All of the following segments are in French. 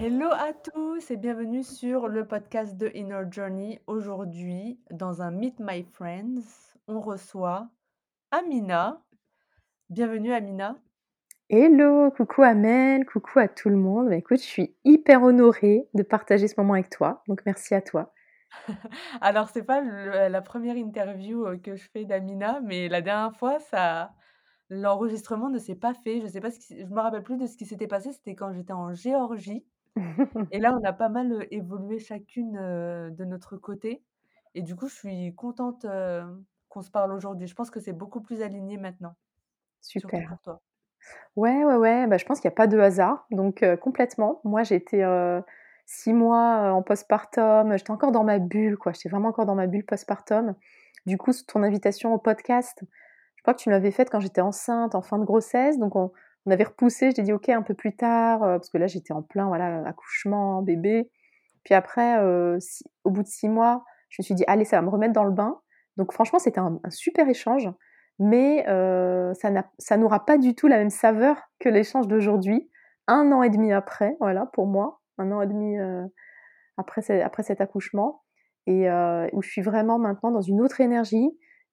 Hello à tous et bienvenue sur le podcast de Inner Journey. Aujourd'hui, dans un Meet My Friends, on reçoit Amina. Bienvenue Amina. Hello, coucou Amel, coucou à tout le monde. Bah, écoute, je suis hyper honorée de partager ce moment avec toi, donc merci à toi. Alors, c'est pas la première interview euh, que je fais d'Amina, mais la dernière fois, ça, l'enregistrement ne s'est pas fait. Je sais pas ce je me rappelle plus de ce qui s'était passé. C'était quand j'étais en Géorgie. Et là, on a pas mal, évolué chacune, de notre côté et du coup, je suis contente, qu'on se parle aujourd'hui. Je pense que c'est beaucoup plus aligné maintenant. Surtout Super. pour toi. Ouais, ouais, ouais, bah, je pense qu'il y a pas de hasard, donc complètement. Moi, j'étais, été, 6 mois, en postpartum, j'étais encore dans ma bulle, quoi. J'étais vraiment encore dans ma bulle postpartum. Du coup, ton invitation au podcast, je crois que tu l'avais faite quand j'étais enceinte, en fin de grossesse, donc on on avait repoussé, j'ai dit ok un peu plus tard, euh, parce que là j'étais en plein voilà accouchement, bébé. Puis après, euh, au bout de six mois, je me suis dit allez ça va me remettre dans le bain. Donc franchement c'était un, super échange, mais euh, ça n'aura pas du tout la même saveur que l'échange d'aujourd'hui. Un an et demi après, voilà pour moi, un an et demi après, après cet accouchement, et où je suis vraiment maintenant dans une autre énergie.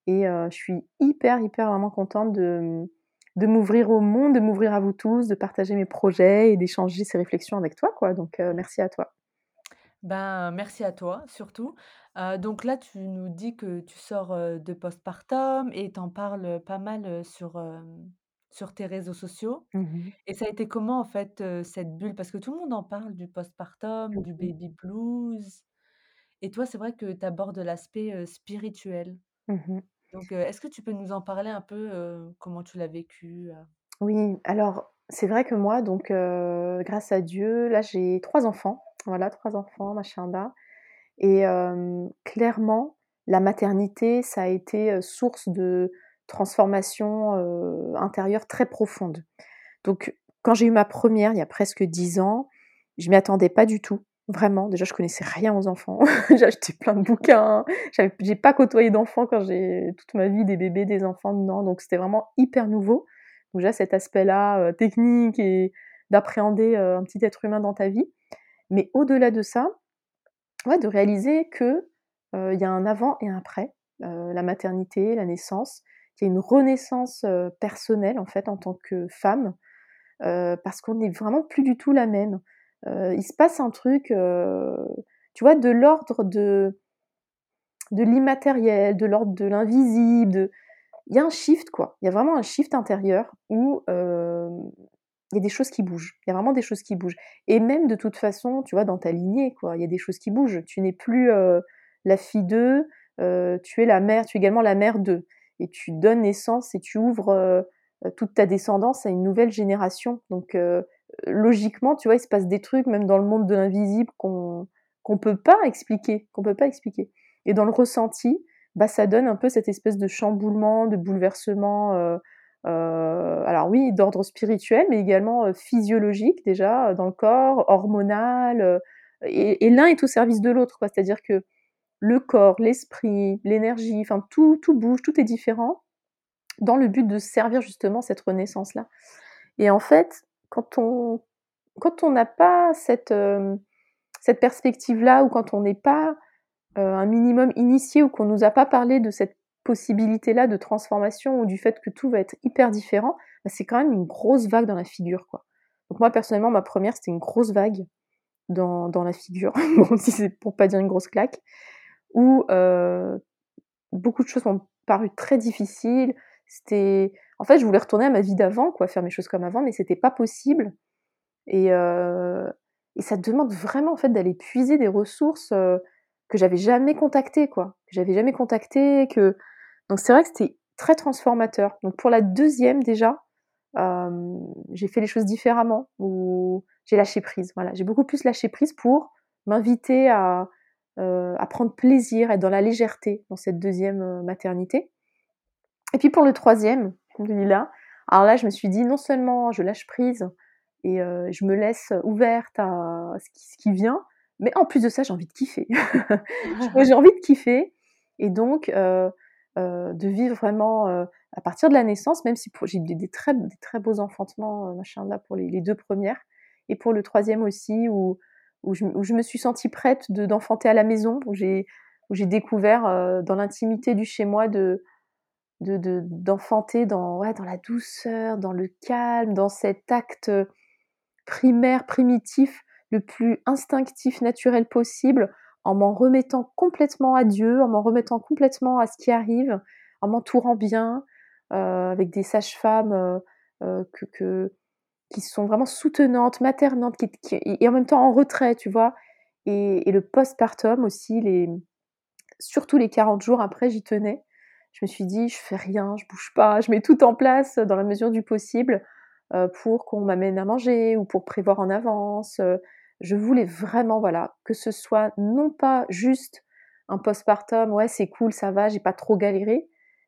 Et je suis hyper, hyper vraiment contente de, de m'ouvrir au monde, de m'ouvrir à vous tous, de partager mes projets et d'échanger ces réflexions avec toi. Quoi. Donc, euh, merci à toi. Ben, merci à toi, surtout. Euh, donc là, tu nous dis que tu sors euh, de postpartum et tu en parles pas mal sur, sur tes réseaux sociaux. Mmh et ça a été comment, en fait, cette bulle? Parce que tout le monde en parle du postpartum, du mmh baby blues. Et toi, c'est vrai que tu abordes l'aspect spirituel. mmh Est-ce que tu peux nous en parler un peu, comment tu l'as vécu, Oui, alors c'est vrai que moi, donc grâce à Dieu, là j'ai trois enfants, voilà, trois enfants, machin et clairement, la maternité, ça a été source de transformation intérieure très profonde. Donc, quand j'ai eu ma première, il y a presque dix ans, je m'y attendais pas du tout. Vraiment, déjà je connaissais rien aux enfants. j'ai acheté plein de bouquins. J'ai pas côtoyé d'enfants quand j'ai toute ma vie des bébés, des enfants, non. Donc c'était vraiment hyper nouveau. Donc déjà cet aspect-là euh, technique et d'appréhender euh, un petit être humain dans ta vie. Mais au-delà de ça, de réaliser que euh, il y a un avant et un après, la maternité, la naissance, qu'il y a une renaissance personnelle en fait en tant que femme, parce qu'on n'est vraiment plus du tout la même. Euh, il se passe un truc, euh, tu vois, de l'ordre de, de l'immatériel, de l'ordre de l'invisible. Il y a un shift, quoi. Il y a vraiment un shift intérieur où euh, il y a des choses qui bougent. Il y a vraiment des choses qui bougent. Et même de toute façon, tu vois, dans ta lignée, quoi, il y a des choses qui bougent. Tu n'es plus la fille d'eux, tu es la mère, tu es également la mère d'eux. Et tu donnes naissance et tu ouvres toute ta descendance à une nouvelle génération. Donc, logiquement, tu vois, il se passe des trucs, même dans le monde de l'invisible, qu'on qu'on peut pas expliquer, qu'on peut pas expliquer. Et dans le ressenti, bah, ça donne un peu cette espèce de chamboulement, de bouleversement. Euh, euh, alors oui, d'ordre spirituel, mais également euh, physiologique déjà dans le corps, hormonal. et, l'un est au service de l'autre. C'est-à-dire que le corps, l'esprit, l'énergie, enfin tout, tout bouge, tout est différent, dans le but de servir justement cette renaissance-là. Et en fait, quand on quand on n'a pas cette, euh, cette perspective-là, ou quand on n'est pas euh, un minimum initié, ou qu'on nous a pas parlé de cette possibilité-là de transformation, ou du fait que tout va être hyper différent, bah, c'est quand même une grosse vague dans la figure. Quoi. Donc moi, personnellement, ma première, c'était une grosse vague dans, dans la figure, bon, si c'est pour pas dire une grosse claque, où euh, beaucoup de choses m'ont paru très difficiles. C'était en fait, je voulais retourner à ma vie d'avant, quoi, faire mes choses comme avant, mais c'était pas possible. Et, euh, et ça demande vraiment en fait d'aller puiser des ressources euh, que j'avais jamais contactées, quoi, que j'avais jamais contactées. Que donc c'est vrai que c'était très transformateur. Donc pour la deuxième déjà, euh, j'ai fait les choses différemment, ou j'ai lâché prise. Voilà, j'ai beaucoup plus lâché prise pour m'inviter à, à prendre plaisir, être dans la légèreté dans cette deuxième maternité. Et puis pour le troisième, alors là, je me suis dit, non seulement je lâche prise et je me laisse ouverte à ce qui, vient, mais en plus de ça, j'ai envie de kiffer. j'ai envie de kiffer. Et donc, de vivre vraiment à partir de la naissance, même si j'ai des, des, très, des très beaux enfantements, machin là, pour les, deux premières, et pour le troisième aussi, où, où, je, me suis sentie prête d'enfanter à la maison, où j'ai découvert dans l'intimité du chez moi de d'enfanter dans, ouais, dans la douceur, dans le calme, dans cet acte primaire, primitif, le plus instinctif, naturel possible, en m'en remettant complètement à Dieu, en m'en remettant complètement à ce qui arrive, en m'entourant bien, euh, avec des sages-femmes euh, euh, que, qui sont vraiment soutenantes, maternantes, qui, et en même temps en retrait, tu vois. Et, et le postpartum aussi, les, surtout les 40 jours après, j'y tenais. Je me suis dit, je fais rien, je bouge pas, je mets tout en place dans la mesure du possible pour qu'on m'amène à manger ou pour prévoir en avance. je voulais vraiment, voilà, que ce soit non pas juste un postpartum, ouais, c'est cool, ça va, j'ai pas trop galéré,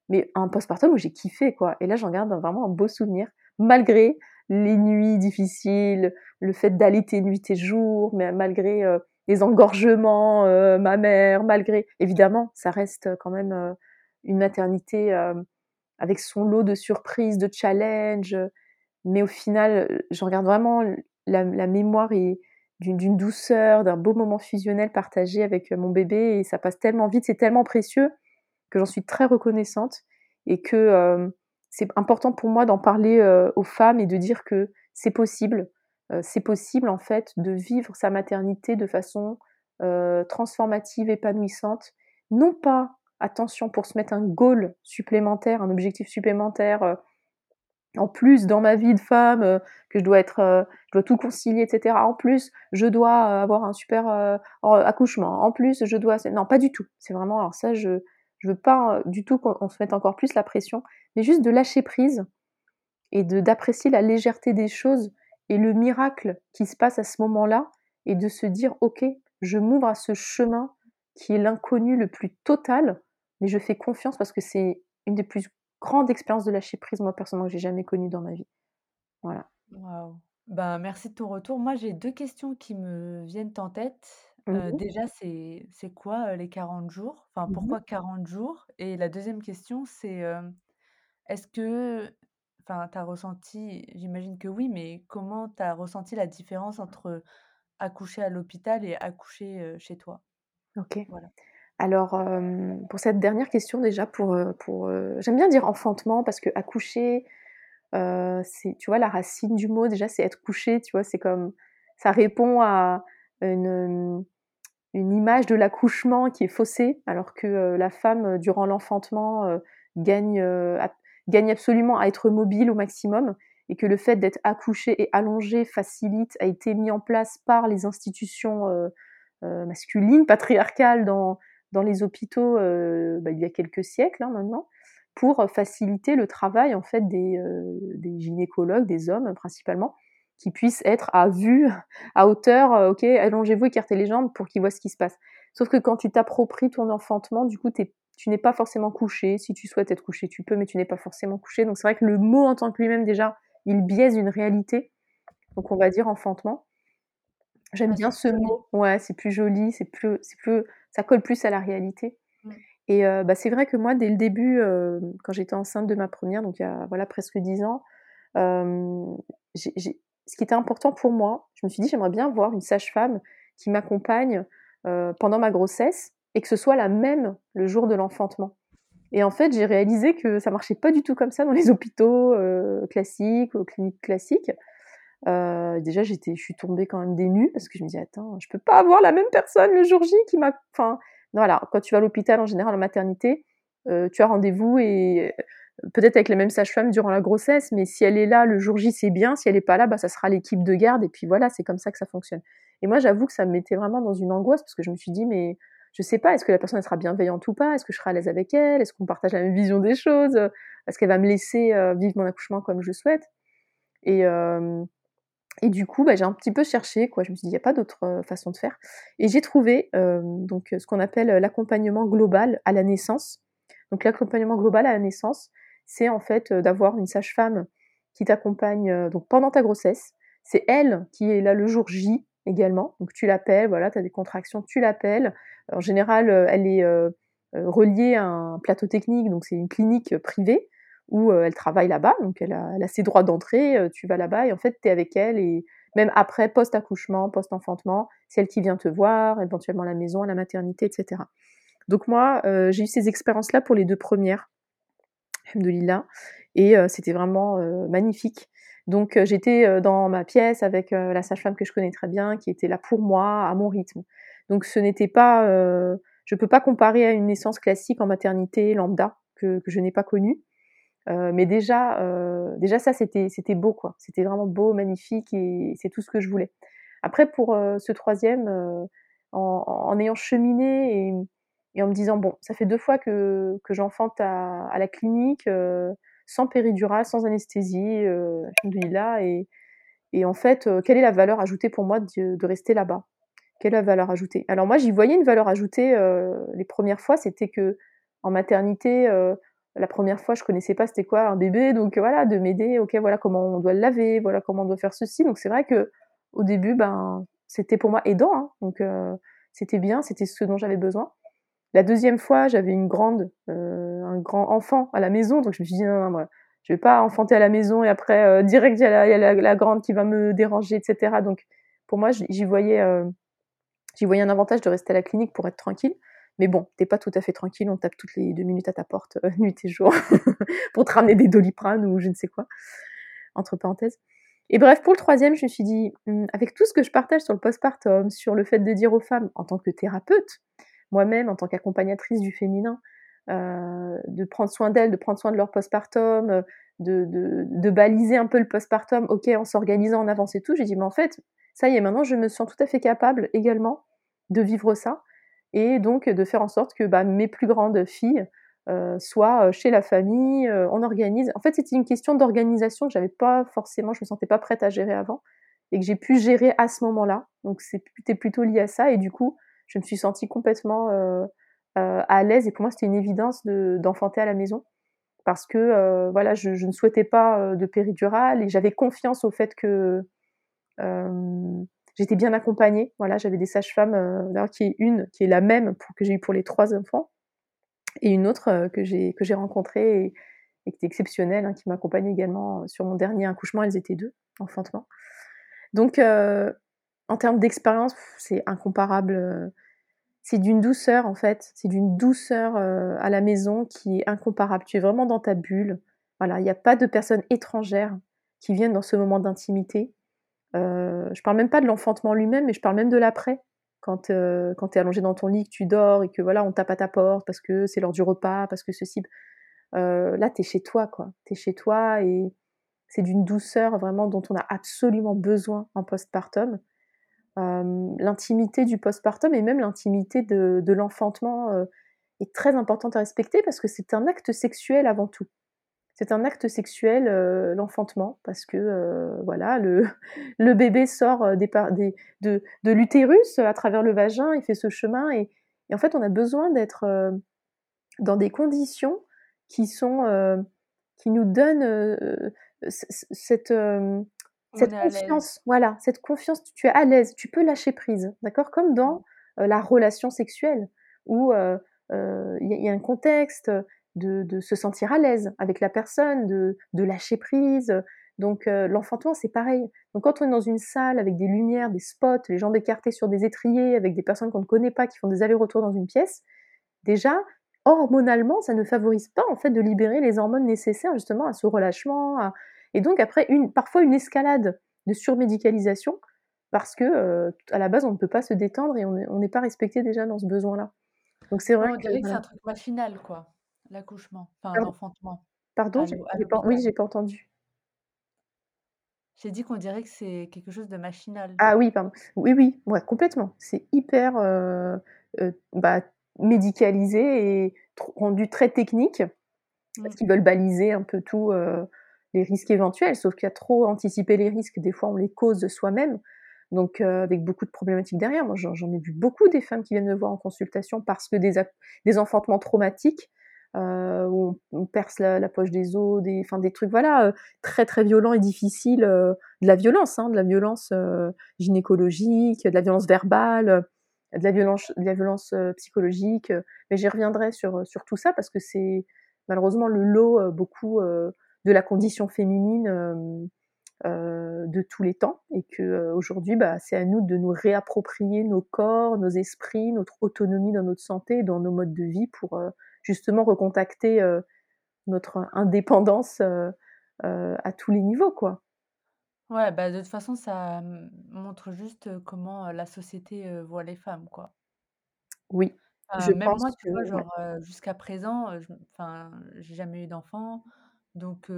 mais un postpartum où j'ai kiffé, quoi. Et là, j'en garde vraiment un beau souvenir, malgré les nuits difficiles, le fait d'allaiter nuit et jour, mais malgré les engorgements, ma mère, malgré, évidemment, ça reste quand même une maternité avec son lot de surprises, de challenges, mais au final, je regarde vraiment la, mémoire d'une douceur, d'un beau moment fusionnel partagé avec mon bébé et ça passe tellement vite, c'est tellement précieux que j'en suis très reconnaissante et que c'est important pour moi d'en parler aux femmes et de dire que c'est possible, c'est possible en fait de vivre sa maternité de façon transformative, épanouissante, non pas attention pour se mettre un goal supplémentaire, un objectif supplémentaire en plus dans ma vie de femme euh, que je dois être euh, je dois tout concilier etc en plus je dois euh, avoir un super accouchement. En plus je dois non pas du tout. C'est vraiment alors ça je je veux pas du tout qu'on se mette encore plus la pression mais juste de lâcher prise et de d'apprécier la légèreté des choses et le miracle qui se passe à ce moment-là et de se dire ok je m'ouvre à ce chemin qui est l'inconnu le plus total mais je fais confiance parce que c'est une des plus grande expérience de lâcher prise, moi, personnellement, que j'ai jamais connue dans ma vie. Voilà. Waouh. Ben, merci de ton retour. Moi, j'ai deux questions qui me viennent en tête. Euh, mmh déjà, c'est c'est quoi les 40 jours? Enfin, mmh pourquoi 40 jours? Et la deuxième question, c'est est-ce que, enfin, tu as ressenti, j'imagine que oui, mais comment tu as ressenti la différence entre accoucher à l'hôpital et accoucher chez toi? Ok. Voilà. Alors, pour cette dernière question déjà, pour, pour j'aime bien dire enfantement parce que accoucher, c'est, tu vois, la racine du mot déjà, c'est être couché, tu vois, c'est comme, ça répond à une, une image de l'accouchement qui est faussée, alors que la femme, durant l'enfantement, gagne, gagne absolument à être mobile au maximum, et que le fait d'être accouché et allongé facilite, a été mis en place par les institutions masculines, patriarcales dans dans les hôpitaux euh, bah, il y a quelques siècles hein, maintenant pour faciliter le travail en fait des, euh, des, gynécologues, des hommes principalement, qui puissent être à vue, à hauteur, euh, ok, allongez-vous, écartez les jambes pour qu'ils voient ce qui se passe. Sauf que quand tu t'appropries ton enfantement, du coup, tu n'es pas forcément couché. Si tu souhaites être couché, tu peux, mais tu n'es pas forcément couché. Donc c'est vrai que le mot en tant que lui-même déjà, il biaise une réalité. Donc on va dire enfantement. J'aime ah, bien ce mot. Ouais, c'est plus joli, c'est plus, c'est plus, ça colle plus à la réalité. Et bah, c'est vrai que moi, dès le début, quand j'étais enceinte de ma première, donc il y a voilà, presque dix ans, ce qui était important pour moi, je me suis dit, j'aimerais bien voir une sage-femme qui m'accompagne pendant ma grossesse et que ce soit la même le jour de l'enfantement. Et en fait, j'ai réalisé que ça marchait pas du tout comme ça dans les hôpitaux classiques, aux cliniques classiques. Euh, déjà, j'étais, je suis tombée quand même des nues parce que je me dis attends, je peux pas avoir la même personne le jour J qui m'a. Enfin, voilà, quand tu vas à l'hôpital en général en maternité, euh, tu as rendez-vous et euh, peut-être avec la même sage-femme durant la grossesse, mais si elle est là le jour J, c'est bien. Si elle est pas là, bah ça sera l'équipe de garde et puis voilà, c'est comme ça que ça fonctionne. Et moi, j'avoue que ça me mettait vraiment dans une angoisse parce que je me suis dit mais je sais pas, est-ce que la personne elle sera bienveillante ou pas? Est-ce que je serai à l'aise avec elle? Est-ce qu'on partage la même vision des choses? Est-ce qu'elle va me laisser vivre mon accouchement comme je souhaite? Et Et du coup, bah, j'ai un petit peu cherché, quoi. Je me suis dit: «Il y a pas d'autre, façon de faire» et j'ai trouvé, hem, donc ce qu'on appelle, l'accompagnement global à la naissance. Donc l'accompagnement global à la naissance, c'est en fait, d'avoir une sage-femme qui t'accompagne, donc pendant ta grossesse. C'est elle qui est là le jour J également. Donc tu l'appelles, voilà, tu as des contractions, tu l'appelles. En général, elle est, reliée à un plateau technique, donc c'est une clinique privée où elle travaille là-bas, donc elle a, elle a ses droits d'entrée, tu vas là-bas et en fait tu es avec elle et même après, post-accouchement, post-enfantement, c'est elle qui vient te voir, éventuellement à la maison, à la maternité, etc. Donc moi, j'ai eu ces expériences-là pour les deux premières, Alhamdoulilah, et c'était vraiment magnifique. Donc j'étais dans ma pièce avec la sage-femme que je connais très bien, qui était là pour moi, à mon rythme. Donc ce n'était pas, je peux pas comparer à une naissance classique en maternité lambda que, que je n'ai pas connue. Euh, mais déjà, euh, déjà ça c'était beau quoi. C'était vraiment beau, magnifique et c'est tout ce que je voulais. Après pour euh, ce troisième, en, ayant cheminé et, en me disant bon, ça fait deux fois que, j'enfante à, la clinique sans péridurale, sans anesthésie, là et, et en fait, quelle est la valeur ajoutée pour moi de, de rester là-bas? Quelle est la valeur ajoutée? Alors moi j'y voyais une valeur ajoutée les premières fois, c'était que en maternité la première fois, je connaissais pas c'était quoi un bébé, donc voilà, de m'aider, ok, voilà comment on doit le laver, voilà comment on doit faire ceci. Donc c'est vrai que au début, ben c'était pour moi aidant, hein. donc euh, c'était bien, c'était ce dont j'avais besoin. La deuxième fois, j'avais une grande, euh, un grand enfant à la maison, donc je me suis dit non, non, moi, je vais pas enfanter à la maison et après euh, direct il y a, la, la, grande qui va me déranger, etc. Donc pour moi, j'y voyais, j'y voyais un avantage de rester à la clinique pour être tranquille. Mais bon, t'es pas tout à fait tranquille, on tape toutes les deux minutes à ta porte, euh, nuit et jour, pour te ramener des doliprane ou je ne sais quoi, entre parenthèses. Et bref, pour le troisième, je me suis dit, hum, avec tout ce que je partage sur le postpartum, sur le fait de dire aux femmes, en tant que thérapeute, moi-même, en tant qu'accompagnatrice du féminin, euh, de prendre soin d'elles, de prendre soin de leur postpartum, de, de, baliser un peu le postpartum, ok, en s'organisant, en avance et tout, j'ai dit, mais en fait, ça y est, maintenant, je me sens tout à fait capable également de vivre ça et donc de faire en sorte que bah, mes plus grandes filles euh, soient chez la famille, euh, on organise. En fait, c'était une question d'organisation que j'avais pas forcément, je me sentais pas prête à gérer avant et que j'ai pu gérer à ce moment-là. Donc c'était plutôt lié à ça et du coup, je me suis sentie complètement euh, euh à l'aise et pour moi c'était une évidence d'enfanter à la maison parce que euh, voilà, je, je, ne souhaitais pas de péridurale et j'avais confiance au fait que j'étais bien accompagnée. Voilà, j'avais des sages-femmes, euh, d'ailleurs qui est une qui est la même que j'ai eu pour les trois enfants, et une autre euh, que j'ai que j'ai rencontrée et, qui était exceptionnelle, hein, qui m'accompagnait également sur mon dernier accouchement. Elles étaient deux, enfantement. Donc, euh, en termes d'expérience, c'est incomparable. C'est d'une douceur en fait, c'est d'une douceur à la maison qui est incomparable. Tu es vraiment dans ta bulle. Voilà, il n'y a pas de personnes étrangères qui viennent dans ce moment d'intimité. Euh, je parle même pas de l'enfantement lui-même, mais je parle même de l'après. Quand, euh, tu es allongé dans ton lit, que tu dors et que voilà, on tape à ta porte parce que c'est l'heure du repas, parce que ceci. Euh, là, tu es chez toi, quoi. Tu es chez toi et c'est d'une douceur vraiment dont on a absolument besoin en postpartum. L'intimité du postpartum et même l'intimité de, l'enfantement est très importante à respecter parce que c'est un acte sexuel avant tout c'est un acte sexuel, euh, l'enfantement, parce que euh, voilà, le, le, bébé sort euh, des, des, de, de l'utérus à travers le vagin, il fait ce chemin, et, et en fait, on a besoin d'être dans des conditions qui sont, qui nous donnent cette, cette confiance, voilà, cette confiance, tu es à l'aise, tu peux lâcher prise, d'accord, comme dans mmh. la relation sexuelle où il y, y, a un contexte, de, se sentir à l'aise avec la personne, de, lâcher prise. Donc euh, l'enfantement, c'est pareil. Donc quand on est dans une salle avec des lumières, des spots, les jambes écartées sur des étriers, avec des personnes qu'on ne connaît pas, qui font des allers-retours dans une pièce, déjà, hormonalement, ça ne favorise pas en fait de libérer les hormones nécessaires justement à ce relâchement. Et donc après, une, parfois une escalade de surmédicalisation, parce que euh, à la base, on ne peut pas se détendre et on n'est pas respecté déjà dans ce besoin-là. Donc c'est vrai. On dirait que c'est un truc machinal, quoi. L'accouchement, enfin l'enfantement. Pardon? oui, j'ai pas entendu. J'ai dit qu'on dirait que c'est quelque chose de machinal. Ah oui, pardon. Oui, oui, ouais, complètement. C'est hyper, bah, médicalisé et rendu très technique, parce mmh. qu'ils veulent baliser un peu tout, les risques éventuels, sauf qu'à trop anticiper les risques, des fois on les cause soi-même, donc euh, avec beaucoup de problématiques derrière. Moi j'en ai vu beaucoup des femmes qui viennent me voir en consultation parce que des, des enfantements traumatiques, euh, où on, perce la, poche des os, des, enfin des trucs voilà très très violents et difficiles, de la violence, de la violence gynécologique, de la violence verbale de la violence, de la violence psychologique. Mais j'y reviendrai sur, sur tout ça parce que c'est malheureusement le lot beaucoup de la condition féminine de tous les temps et que aujourd'hui bah, c'est à nous de nous réapproprier nos corps, nos esprits, notre autonomie dans notre santé, dans nos modes de vie pour justement recontacter notre indépendance à tous les niveaux quoi. Ouais, bah, de toute façon, ça, montre juste, comment, la société, voit les femmes, quoi. Oui, je même pense moi, tu que vois, genre, jusqu'à présent, enfin, j'ai jamais eu d'enfant, donc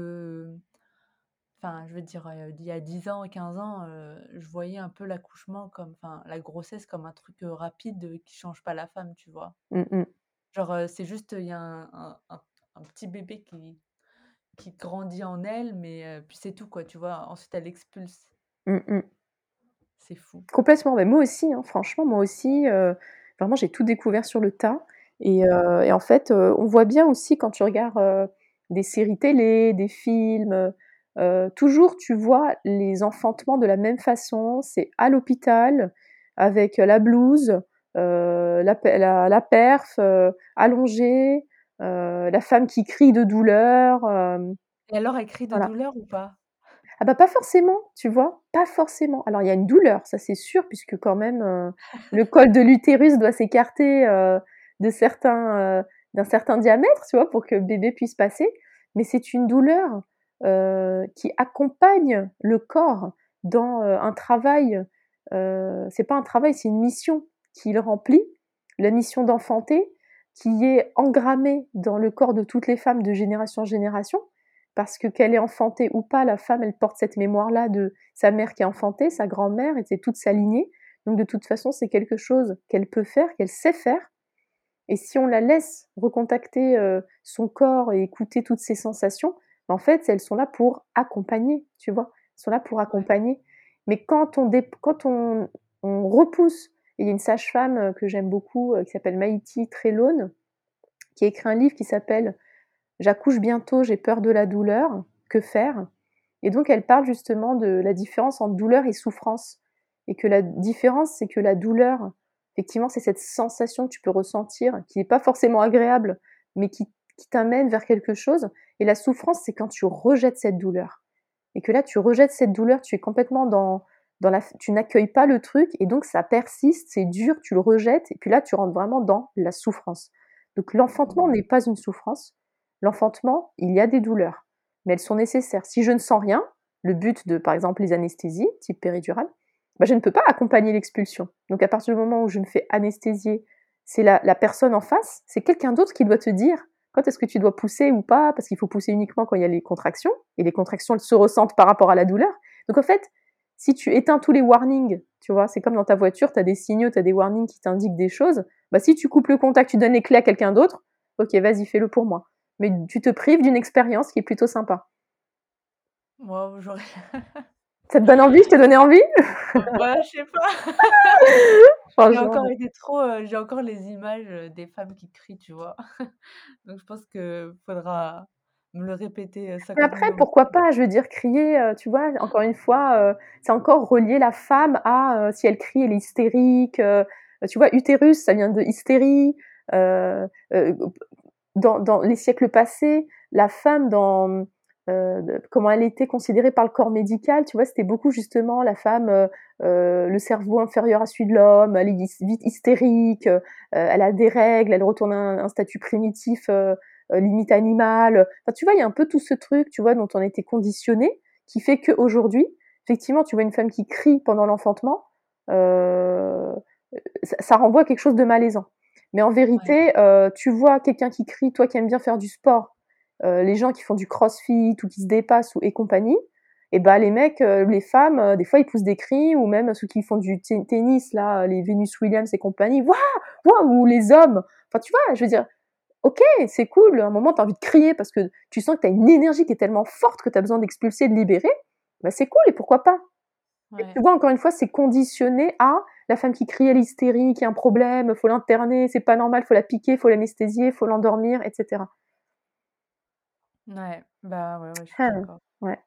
enfin, je veux dire, il y a 10 ans, 15 ans, je voyais un peu l'accouchement comme enfin, la grossesse comme un truc, rapide, qui change pas la femme, tu vois? Mmh mh. Genre, c'est juste, il y a un un un petit bébé qui qui grandit en elle, mais puis c'est tout quoi, tu vois? Ensuite elle expulse. Mmh mh. C'est fou. Complètement, mais moi aussi, hein, franchement, moi aussi, heu, vraiment j'ai tout découvert sur le tas et heu et en fait, heu, on voit bien aussi quand tu regardes, des séries télé, des films, heu, toujours tu vois les enfantements de la même façon. C'est à l'hôpital avec la blouse, la pe la la perf, allongée, heu, la femme qui crie de douleur, Et alors elle crie de voilà. douleur ou pas? Ah bah, pas forcément, tu vois? Pas forcément. Alors il y a une douleur, ça c'est sûr, puisque quand même, heu, le col de l'utérus doit s'écarter, heu, de certains, heu, d'un certain diamètre, tu vois? Pour que bébé puisse passer. Mais c'est une douleur, qui accompagne le corps dans, un travail, c'est pas un travail, c'est une mission qu'il remplit, la mission d'enfanter, qui est engrammée dans le corps de toutes les femmes de génération en génération. Parce que qu'elle ait enfanté ou pas, la femme, elle porte cette mémoire-là de sa mère qui a enfanté, sa grand-mère, et c'est toute sa lignée. Donc de toute façon, c'est quelque chose qu'elle peut faire, qu'elle sait faire. Et si on la laisse recontacter, heu, son corps et écouter toutes ses sensations, bah, en fait, elles sont là pour accompagner, tu vois? Elles sont là pour accompagner. Mais quand on dép quand on on repousse il y a une sage-femme, que j'aime beaucoup, qui s'appelle Maïti Trelone, qui a écrit un livre qui s'appelle «J'accouche bientôt, j'ai peur de la douleur, que faire?» et donc elle parle justement de la différence entre douleur et souffrance. Et que la différence, c'est que la douleur, effectivement, c'est cette sensation que tu peux ressentir, qui est pas forcément agréable, mais qui t'amène vers quelque chose. Et la souffrance, c'est quand tu rejettes cette douleur. Et que là, tu rejettes cette douleur, tu es complètement dans dans la tu n'accueilles pas le truc et donc ça persiste, c'est dur, tu le rejettes et puis là, tu rentres vraiment dans la souffrance. Donc l'enfantement n'est pas une souffrance. L'enfantement, il y a des douleurs, mais elles sont nécessaires. Si je ne sens rien, le but de, par exemple, les anesthésies type péridurale, bah, je ne peux pas accompagner l'expulsion. Donc à partir du moment où je me fais anesthésier, c'est la la personne en face, c'est quelqu'un d'autre qui doit te dire quand est-ce que tu dois pousser ou pas, parce qu'il faut pousser uniquement quand il y a les contractions et les contractions, elles se ressentent par rapport à la douleur. Donc en fait, si tu éteins tous les warnings, tu vois? C'est comme dans ta voiture, tu as des signaux, tu as des warnings qui t'indiquent des choses. Bah, si tu coupes le contact, tu donnes les clés à quelqu'un d'autre, OK, vas-y, fais-le pour moi. Mais tu te prives d'une expérience qui est plutôt sympa. Waouh, j'aurais Ça te donne envie? Je t'ai donné envie? bah, je sais pas. J'ai encore ouais. été trop, heu, j'ai encore les images, heu, des femmes qui crient, tu vois? Donc je pense que faudra me le répéter, Mais 50 après, pourquoi pas? Je veux dire, crier, heu, tu vois? Encore une fois, heu, c'est encore relier la femme à, si elle crie, elle est hystérique, tu vois? Utérus, ça vient de hystérie, dans dans les siècles passés, la femme dans, de comment elle était considérée par le corps médical, tu vois? C'était beaucoup justement la femme, heu, le cerveau inférieur à celui de l'homme, elle est vite hystérique, heu, elle a des règles, elle retourne à un un statut primitif, limite animal. Enfin, tu vois, il y a un peu tout ce truc, tu vois, dont on a été conditionnés, qui fait qu'aujourd'hui, effectivement, tu vois une femme qui crie pendant l'enfantement, heu, ça ça renvoie à quelque chose de malaisant. Mais en Ouais. vérité, heu, tu vois quelqu'un qui crie, toi qui aimes bien faire du sport, heu, les gens qui font du crossfit ou qui se dépassent ou et compagnie, et bah, les mecs, heu, les femmes, heu, des fois, ils poussent des cris ou même ceux qui font du te tennis là, les Venus Williams et compagnie: «Waouh! Waouh!» ou les hommes. Enfin, tu vois? Je veux dire, OK, c'est cool, à un moment tu as envie de crier parce que tu sens que tu as une énergie qui est tellement forte que tu as besoin d'expulser, de libérer, bah, c'est cool et pourquoi pas? Et Ouais. tu vois, encore une fois, c'est conditionné à la femme qui crie, hystérique, il y a un problème, faut l'interner, c'est pas normal, faut la piquer, faut l'anesthésier, faut l'endormir, et cetera. Ouais, bah, ouais, ouais, je suis Ah, d'accord. ouais.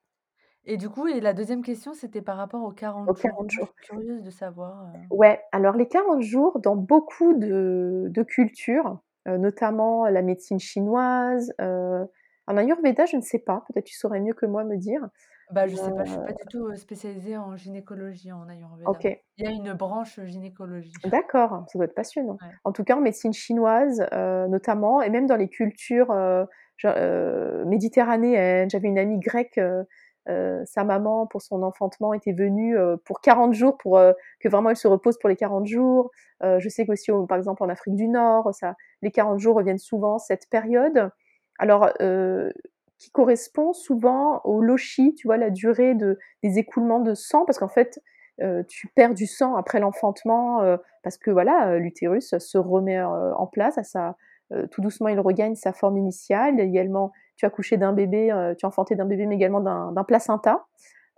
Et du coup et la 2e question, c'était par rapport aux Aux 40 jours. 40 Moi, je suis curieuse de savoir, heu Ouais, alors les 40 jours, dans beaucoup de de cultures, notamment la médecine chinoise, heu, en ayurvéda, je ne sais pas, peut-être tu saurais mieux que moi me dire. Bah, je sais pas, je suis pas Heu du tout, spécialisée en gynécologie, en ayurvéda. OK. Il y a une branche gynécologie. D'accord, ça doit être passionnant. Ouais. En tout cas, en médecine chinoise, notamment et même dans les cultures, genre, méditerranéennes. J'avais une amie grecque, heu, sa maman, pour son enfantement, était venue, heu, pour 40 jours pour, heu, que vraiment elle se repose pour les 40 jours. Heu, je sais qu'aussi au par exemple en Afrique du Nord, ça les 40 jours reviennent souvent, cette période. Alors, heu, qui correspond souvent au lochi, tu vois? La durée de des écoulements de sang parce qu'en fait, tu perds du sang après l'enfantement, parce que voilà, l'utérus se remet, en place à sa tout doucement, il regagne sa forme initiale. Également, tu as accouché d'un bébé, heu, tu as enfanté d'un bébé, mais également d'un placenta.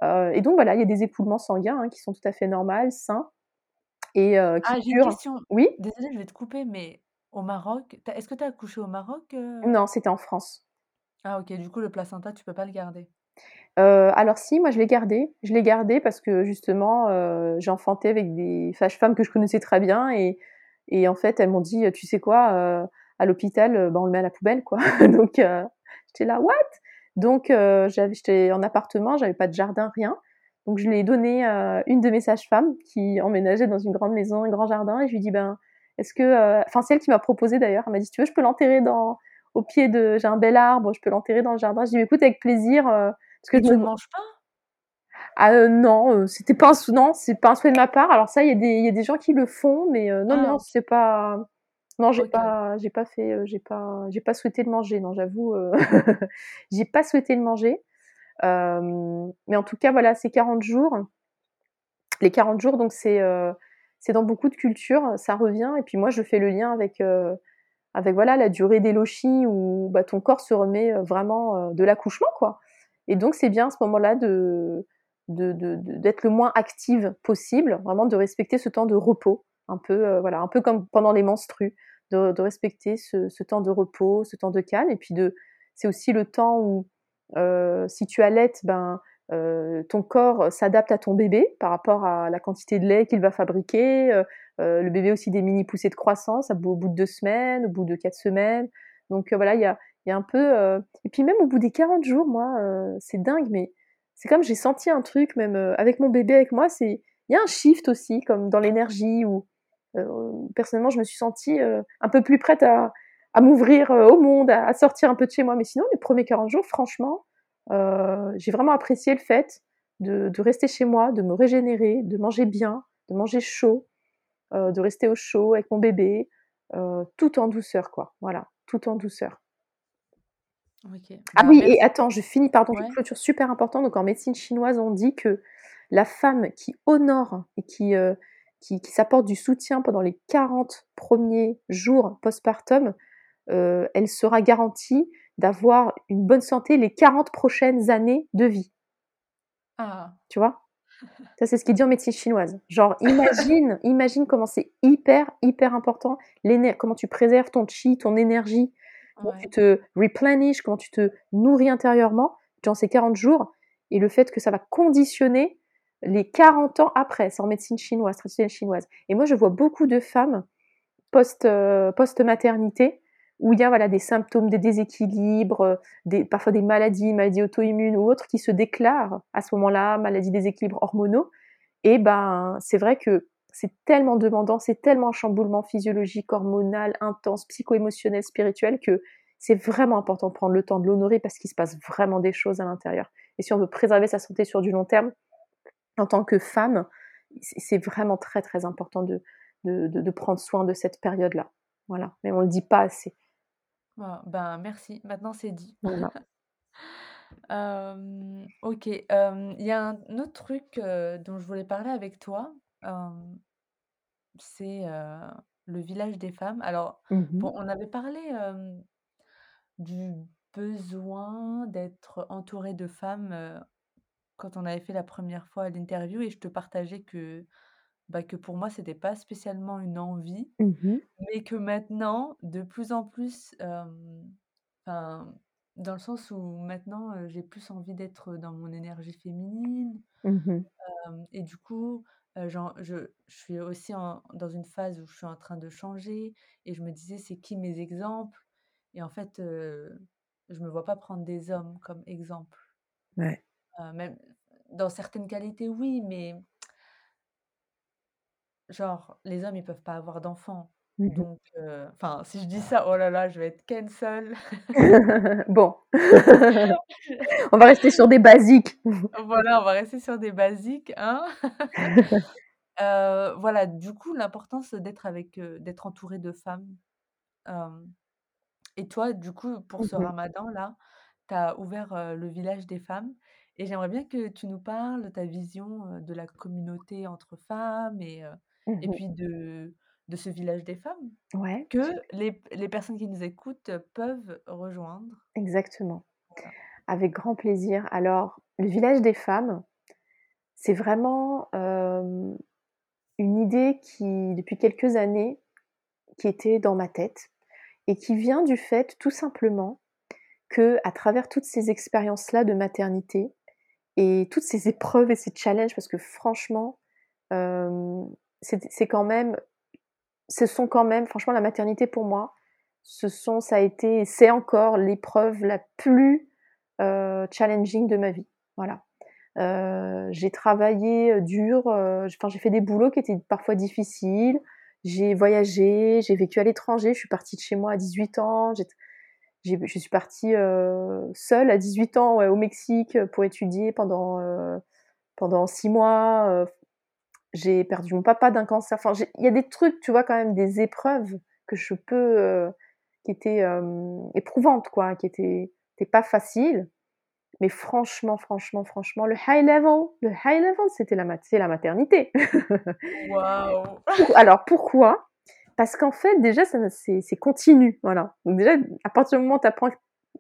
Heu et donc voilà, il y a des écoulements sanguins, hein, qui sont tout à fait normales, sains et heu, qui Ah, j'ai une question. oui? Désolée, je vais te couper, mais au Maroc, est-ce que tu as accouché au Maroc? Non, c'était en France. Ah OK, du coup, le placenta, tu peux pas le garder? Alors si, moi je l'ai gardé. Je l'ai gardé parce que justement, j'ai enfanté avec des sages-femmes que je connaissais très bien et et en fait, elles m'ont dit: «Tu sais quoi? À l'hôpital, bah, on le met à la poubelle, quoi». Donc j'étais là: «What?» donc j'avais j'étais en appartement, j'avais pas de jardin, rien. Donc je l'ai donné à une de mes sages-femmes qui emménageait dans une grande maison, un grand jardin et je lui ai dit: «Ben, est-ce que, heu» enfin, c'est elle qui m'a proposé d'ailleurs, elle m'a dit: «Si tu veux, je peux l'enterrer dans au pied de j'ai un bel arbre, je peux l'enterrer dans le jardin». Je dis: «Écoute, avec plaisir, heu» parce que je tu me manges pas? ah, heu, non, heu, c'était pas un sou non, c'est pas un souhait de ma part. Alors ça, il y a des il y a des gens qui le font, mais heu, non, Ah non, c'est pas non, j'ai OK, OK. pas j'ai pas fait, heu, j'ai pas j'ai pas souhaité le manger, non, j'avoue, heu, j'ai pas souhaité le manger. Hem, mais en tout cas, voilà, ces 40 jours les 40 jours, donc c'est, heu, c'est dans beaucoup de cultures, ça revient et puis moi, je fais le lien avec, avec voilà, la durée des lochis où, bah, ton corps se remet, vraiment, de l'accouchement, quoi et donc c'est bien à ce moment-là de de de de d'être le moins active possible, vraiment de respecter ce temps de repos, un peu, heu, voilà, un peu comme pendant les menstrues, de respecter ce temps de repos, ce temps de calme. Et puis de c'est aussi le temps où, heu, si tu allaites, ben, heu, ton corps s'adapte à ton bébé par rapport à la quantité de lait qu'il va fabriquer, le bébé aussi des mini poussées de croissance au bout de 2 semaines, au bout de 4 semaines, donc voilà, il y a y a un peu, et puis même au bout des 40 jours, moi, c'est dingue, mais c'est comme j'ai senti un truc même, avec mon bébé avec moi, c'est il y a un shift aussi comme dans l'énergie où, personnellement, je me suis sentie, heu, un peu plus prête à à m'ouvrir, heu, au monde, à à sortir un peu de chez moi, mais sinon les premiers 40 jours, franchement, j'ai vraiment apprécié le fait de de rester chez moi, de me régénérer, de manger bien, de manger chaud, de rester au chaud avec mon bébé, tout en douceur, quoi. Voilà, tout en douceur. Ah Ben, oui et attends, je finis, pardon, Ouais? clôture, super important, donc en médecine chinoise, on dit que la femme qui honore et qui, qui qui s'apporte du soutien pendant les 40 premiers jours postpartum, heu, elle sera garantie d'avoir une bonne santé les 40 prochaines années de vie. Ah! Tu vois? Ça, c'est ce qui est dit en médecine chinoise. Genre imagine imagine comment c'est hyper, hyper important, comment tu préserves ton chi, ton énergie, comment tu te replenish, comment tu te nourris intérieurement durant ces 40 jours et le fait que ça va conditionner les 40 ans après. C'est en médecine chinoise, traditionnelle chinoise et moi, je vois beaucoup de femmes heu, post-maternité où il y a, voilà, des symptômes, des déséquilibres, parfois des maladies, maladies auto-immunes ou autres qui se déclarent à ce moment-là, maladies, déséquilibres hormonaux et ben, c'est vrai que c'est tellement demandant, c'est tellement un chamboulement physiologique, hormonal, intense, psycho-émotionnel, spirituel que c'est vraiment important de prendre le temps de l'honorer parce qu'il se passe vraiment des choses à l'intérieur et si on veut préserver sa santé sur du long terme, en tant que femme, c'est vraiment très, très important de de de de prendre soin de cette période-là. Voilà, mais on le dit pas assez. Ben, merci, maintenant c'est dit. Voilà. Hem, OK, hem, il y a un autre truc, heu, dont je voulais parler avec toi, c'est, le village des femmes. Alors, Mmh bon, on avait parlé, du besoin d'être entouré de femmes, quand on avait fait la première fois l'interview et je te partageais que, bah, que pour moi, c'était pas spécialement une envie, Mmh mais que maintenant, de plus en plus, enfin, dans le sens où maintenant, j'ai plus envie d'être dans mon énergie féminine, Mmh et du coup, j'en je je suis aussi en dans une phase où je suis en train de changer et je me disais: «C'est qui mes exemples?» et en fait, heu, je me vois pas prendre des hommes comme exemple. Ouais. Heu, même dans certaines qualités, oui, mais genre les hommes, ils peuvent pas avoir d'enfants. Mmh Donc heu, enfin, si je dis ça, oh là là, je vais être cancel. Bon, on va rester sur des basiques. Voilà, on va rester sur des basiques, hein. Heu, voilà, du coup, l'importance d'être avec, d'être entouré de femmes, Et toi, du coup, pour ce Mmh ramadan-là, tu as ouvert, le village des femmes et j'aimerais bien que tu nous parles de ta vision, de la communauté entre femmes et heu et Mmh puis de de ce village des femmes Ouais, que les les personnes qui nous écoutent, peuvent rejoindre. exactement. Voilà. Avec grand plaisir. Alors, le village des femmes, c'est vraiment, une idée qui, depuis quelques années, qui était dans ma tête et qui vient du fait, tout simplement, que à travers toutes ces expériences-là de maternité et toutes ces épreuves et ces challenges, parce que franchement, hem, c'est quand même ce sont quand même franchement la maternité pour moi, ce sont ça a été c'est encore l'épreuve la plus, heu, challenging de ma vie. Voilà. Heu, j'ai travaillé, heu, dur, heu, enfin j'ai fait des boulots qui étaient parfois difficiles. J'ai voyagé, j'ai vécu à l'étranger, je suis partie de chez moi à 18 ans, je suis partie, heu, seule à 18 ans, ouais, au Mexique, pour étudier pendant, heu, pendant 6 mois, heu j'ai perdu mon papa d'un cancer. Enfin, il y a des trucs, tu vois, quand même, des épreuves que je peux, heu, qui étaient, hem, éprouvantes, quoi, qui étaient étaient pas faciles. Mais franchement, franchement, franchement, le high level le high level, c'était la mat c'est la maternité. Waouh! Alors pourquoi? Parce qu'en fait, déjà, c'est continu, voilà. Donc déjà, à partir du moment où tu apprends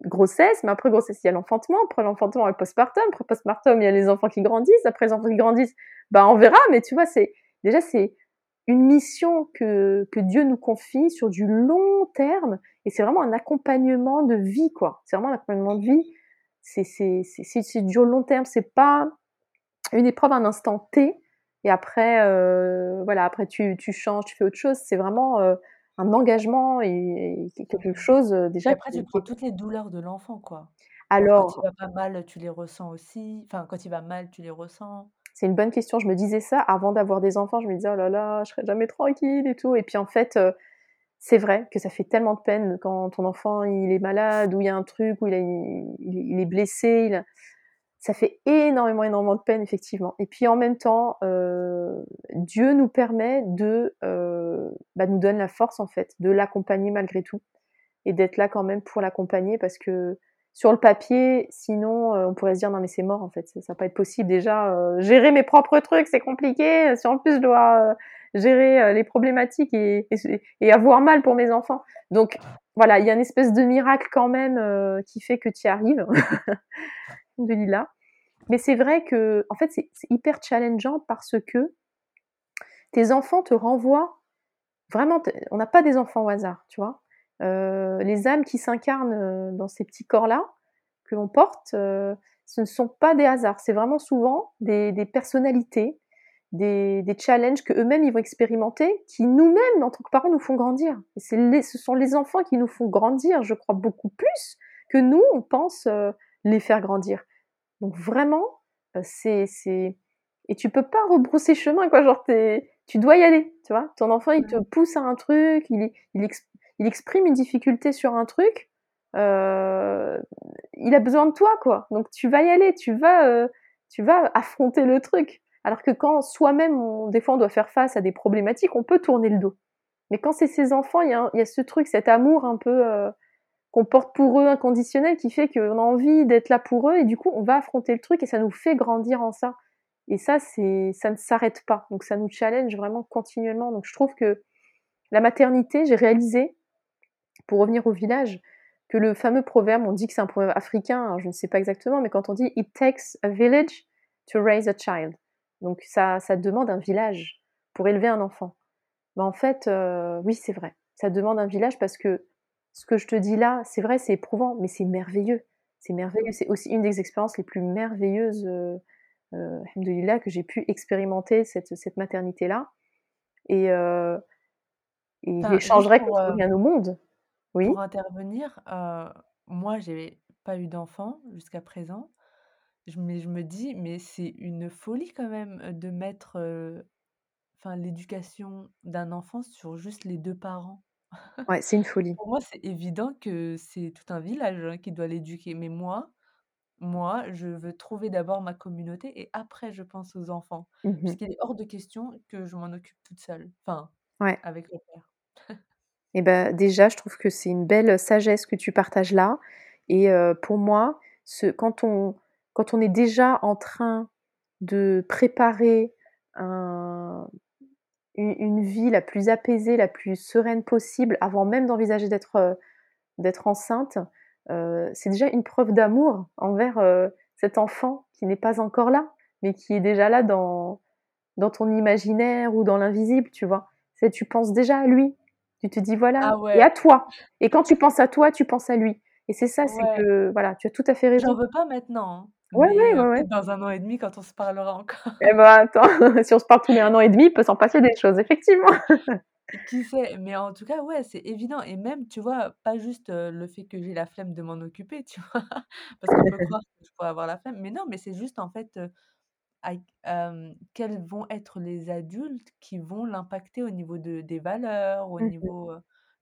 grossesse, mais après grossesse, il y a l'enfantement, après l'enfantement, il y a le postpartum, après postpartum, il y a les enfants qui grandissent, après les enfants qui grandissent, bah, on verra, mais tu vois, c'est déjà, c'est une mission que que Dieu nous confie sur du long terme et c'est vraiment un accompagnement de vie, quoi. C'est vraiment un accompagnement de vie. C'est du long terme, c'est pas une épreuve à un instant T et après, heu, voilà, après tu tu changes, tu fais autre chose. C'est vraiment, heu, un engagement et et quelque chose, et déjà après qui tu prends toutes les douleurs de l'enfant, quoi. Quand il va pas mal, tu les ressens aussi? Enfin, quand il va mal, tu les ressens? c'est une bonne question. Je me disais ça avant d'avoir des enfants. Je me disais: «Oh là là, je serai jamais tranquille et tout» et puis en fait, c'est vrai que ça fait tellement de peine quand ton enfant, il est malade ou il y a un truc, ou il a il il est blessé, il a Ça fait énormément, énormément de peine effectivement. Et puis en même temps, heu, Dieu nous permet de, heu, bah, nous donne la force en fait de l'accompagner malgré tout et d'être là quand même pour l'accompagner parce que sur le papier, sinon, heu, on pourrait se dire: «Non mais c'est mort en fait, ça ça va pas être possible. Déjà, heu, gérer mes propres trucs, c'est compliqué, si en plus je dois, heu, gérer, les problématiques et et avoir mal pour mes enfants». Donc voilà, il y a une espèce de miracle quand même, qui fait que tu y arrives, alhamdoulilah. Mais c'est vrai que, en fait, c'est hyper challengeant parce que tes enfants te renvoient vraiment on n'a pas des enfants au hasard, tu vois? Heu, les âmes qui s'incarnent, heu, dans ces petits corps-là, que l'on porte, heu, ce ne sont pas des hasards. C'est vraiment souvent des personnalités, des challenges qu'eux-mêmes ils vont expérimenter, qui nous-mêmes, en tant que parents, nous font grandir. Et les ce sont les enfants qui nous font grandir, je crois, beaucoup plus que nous, on pense, les faire grandir. Donc vraiment, heu, c'est c'est et tu peux pas rebrousser chemin quoi, genre tu tu dois y aller, tu vois? Ton enfant, il te pousse à un truc, il il il exprime une difficulté sur un truc, heu, il a besoin de toi quoi. Donc tu vas y aller, tu vas, heu, tu vas affronter le truc. Alors que quand soi-même on des fois on doit faire face à des problématiques, on peut tourner le dos. Mais quand c'est ses enfants, il y a un y a ce truc, cet amour un peu, qu'on porte pour eux inconditionnel qui fait qu'on a envie d'être là pour eux et du coup on va affronter le truc et ça nous fait grandir en ça. Et ça c'est ça ne s'arrête pas. Donc ça nous challenge vraiment continuellement. Donc je trouve que la maternité, j'ai réalisé, pour revenir au village, que le fameux proverbe, on dit que c'est un proverbe africain, je ne sais pas exactement, mais quand on dit It takes a village to raise a child. Donc ça, ça demande un village pour élever un enfant. Ben, en fait, euh, oui, c'est vrai. Ça demande un village parce que ce que je te dis là, c'est vrai, c'est éprouvant, mais c'est merveilleux. C'est merveilleux. C'est aussi une des expériences les plus merveilleuses, euh, euh, que j'ai pu expérimenter cette, cette maternité-là. Et, euh, et j'échangerais contre euh, rien au monde. Oui. Pour intervenir, euh, moi, j'ai pas eu d'enfant jusqu'à présent. Je, mais je me dis, mais c'est une folie quand même de mettre enfin, l'éducation d'un enfant sur juste les deux parents. Ouais, c'est une folie. Pour moi, c'est évident que c'est tout un village hein, qui doit l'éduquer. Mais moi, moi, je veux trouver d'abord ma communauté et après, je pense aux enfants. Mmh Puisqu'il est hors de question que je m'en occupe toute seule. Enfin, ouais. avec le père. Et ben déjà, je trouve que c'est une belle sagesse que tu partages là. Et pour moi, ce, quand, on, quand on est déjà en train de préparer un, une, vie la plus apaisée, la plus sereine possible, avant même d'envisager d'être d'être enceinte, c'est déjà une preuve d'amour envers cet enfant qui n'est pas encore là, mais qui est déjà là dans, dans ton imaginaire ou dans l'invisible, tu vois. C'est tu penses déjà à lui, tu te dis voilà, ah et à toi. Et quand tu penses à toi, tu penses à lui. Et c'est ça, c'est que voilà, tu as tout à fait raison. J'en veux pas maintenant. Hein. Ouais, ouais, ouais, Dans un an et demi, quand on se parlera encore. Eh ben attends, si on se parle tous les un an et demi, il peut s'en passer des choses, effectivement. Qui sait Mais en tout cas, ouais, c'est évident. Et même, tu vois, pas juste le fait que j'ai la flemme de m'en occuper, tu vois. Parce qu'on peut croire que je pourrais avoir la flemme. Mais non, mais c'est juste en fait quels vont être les adultes qui vont l'impacter au niveau de, des valeurs, au mmh niveau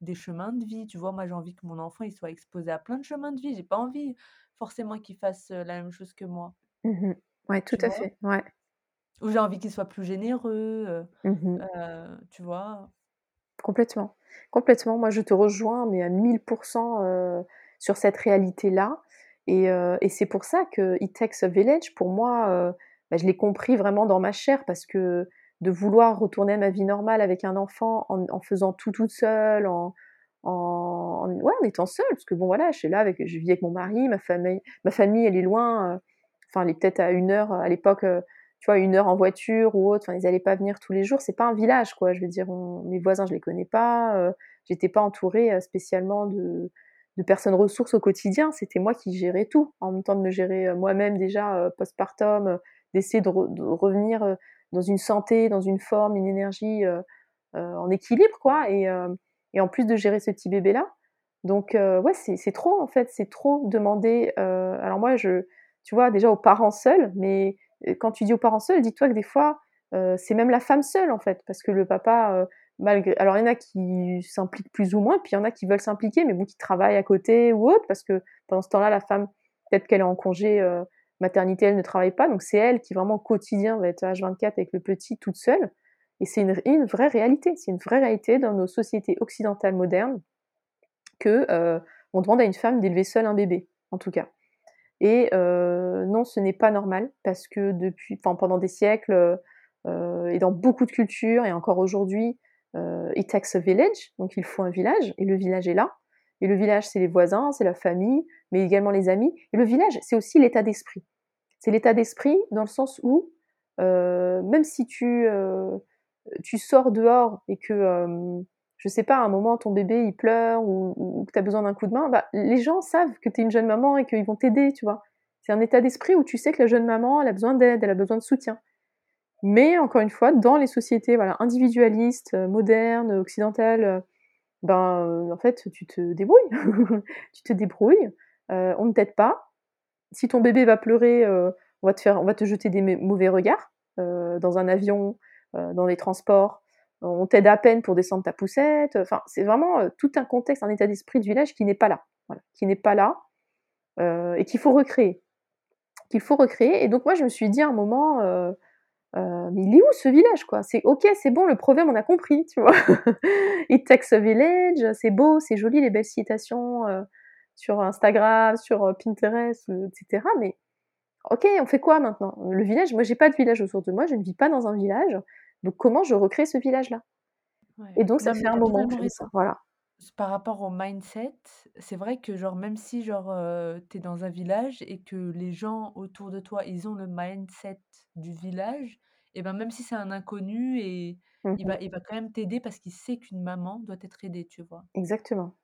des chemins de vie. Tu vois, moi j'ai envie que mon enfant il soit exposé à plein de chemins de vie. J'ai pas envie forcément qu'il fasse la même chose que moi. Mmh ouais, tout à fait. Ouais. Ou j'ai envie qu'il soit plus généreux. Mmh tu vois? Complètement. Complètement. Moi je te rejoins, mais à 1000% sur cette réalité-là. Et, et c'est pour ça que It Takes a Village, pour moi, bah, je l'ai compris vraiment dans ma chair parce que de vouloir retourner à ma vie normale avec un enfant en, faisant tout toute seule, en, ouais, en étant seule, parce que bon voilà, je suis là avec, je vis avec mon mari, ma famille, ma famille elle est loin, euh, enfin elle est peut-être à une heure à l'époque, euh, tu vois, une heure en voiture ou autre, enfin ils allaient pas venir tous les jours, c'est pas un village quoi, je veux dire, mes voisins je les connais pas, euh, j'étais pas entourée spécialement de, de personnes ressources au quotidien, c'était moi qui gérais tout, en même temps de me gérer moi-même déjà postpartum, d'essayer de, revenir dans une santé, dans une forme, une énergie en équilibre, quoi, et, et, en plus de gérer ce petit bébé-là. Donc, ouais, c'est trop, en fait, c'est trop demander. alors, moi, je, tu vois, déjà aux parents seuls, mais quand tu dis aux parents seuls, dis-toi que des fois, c'est même la femme seule, en fait, parce que le papa, malgré. Alors, il y en a qui s'impliquent plus ou moins, puis il y en a qui veulent s'impliquer, mais bon, qui travaillent à côté ou autre, parce que pendant ce temps-là, la femme, peut-être qu'elle est en congé maternité, elle ne travaille pas, donc c'est elle qui vraiment au quotidien va être H24 avec le petit toute seule. Et c'est une, vraie réalité, c'est une vraie réalité dans nos sociétés occidentales modernes que euh, on demande à une femme d'élever seule un bébé, en tout cas. Et euh, non, ce n'est pas normal parce que depuis, pendant des siècles euh, et dans beaucoup de cultures et encore aujourd'hui, it takes a village, donc il faut un village et le village est là. Et le village, c'est les voisins, c'est la famille, mais également les amis. Et le village, c'est aussi l'état d'esprit. C'est l'état d'esprit dans le sens où, euh, même si tu, euh, tu sors dehors et que, euh, je sais pas, à un moment, ton bébé, il pleure ou, que tu as besoin d'un coup de main, bah, les gens savent que tu es une jeune maman et qu'ils vont t'aider, tu vois. C'est un état d'esprit où tu sais que la jeune maman, a besoin d'aide, elle a besoin de soutien. Mais encore une fois, dans les sociétés voilà, individualistes, modernes, occidentales, ben en fait tu te débrouilles, tu te débrouilles, euh, on ne t'aide pas. Si ton bébé va pleurer, euh, on va te jeter des mauvais regards euh, dans un avion, dans les transports. On t'aide à peine pour descendre ta poussette. C'est vraiment tout un contexte, un état d'esprit de village qui n'est pas là, qui n'est pas là et qu'il faut recréer. Et donc moi je me suis dit à un moment euh, mais il est où ce village quoi? C'est ok, c'est bon, le proverbe on a compris, tu vois. It takes a village, c'est beau, c'est joli les belles citations euh, sur Instagram, sur euh, Pinterest, etc. Mais ok, on fait quoi maintenant? Le village, moi j'ai pas de village autour de moi, je ne vis pas dans un village, donc comment je recrée ce village-là? Ouais. Et donc ça fait un moment que je fais ça, voilà. Par rapport au mindset, c'est vrai que genre même si genre, tu es dans un village et que les gens autour de toi, ils ont le mindset du village et ben, même si c'est un inconnu et Mmh il va il va quand même t'aider parce qu'il sait qu'une maman doit être aidée, tu vois? Exactement.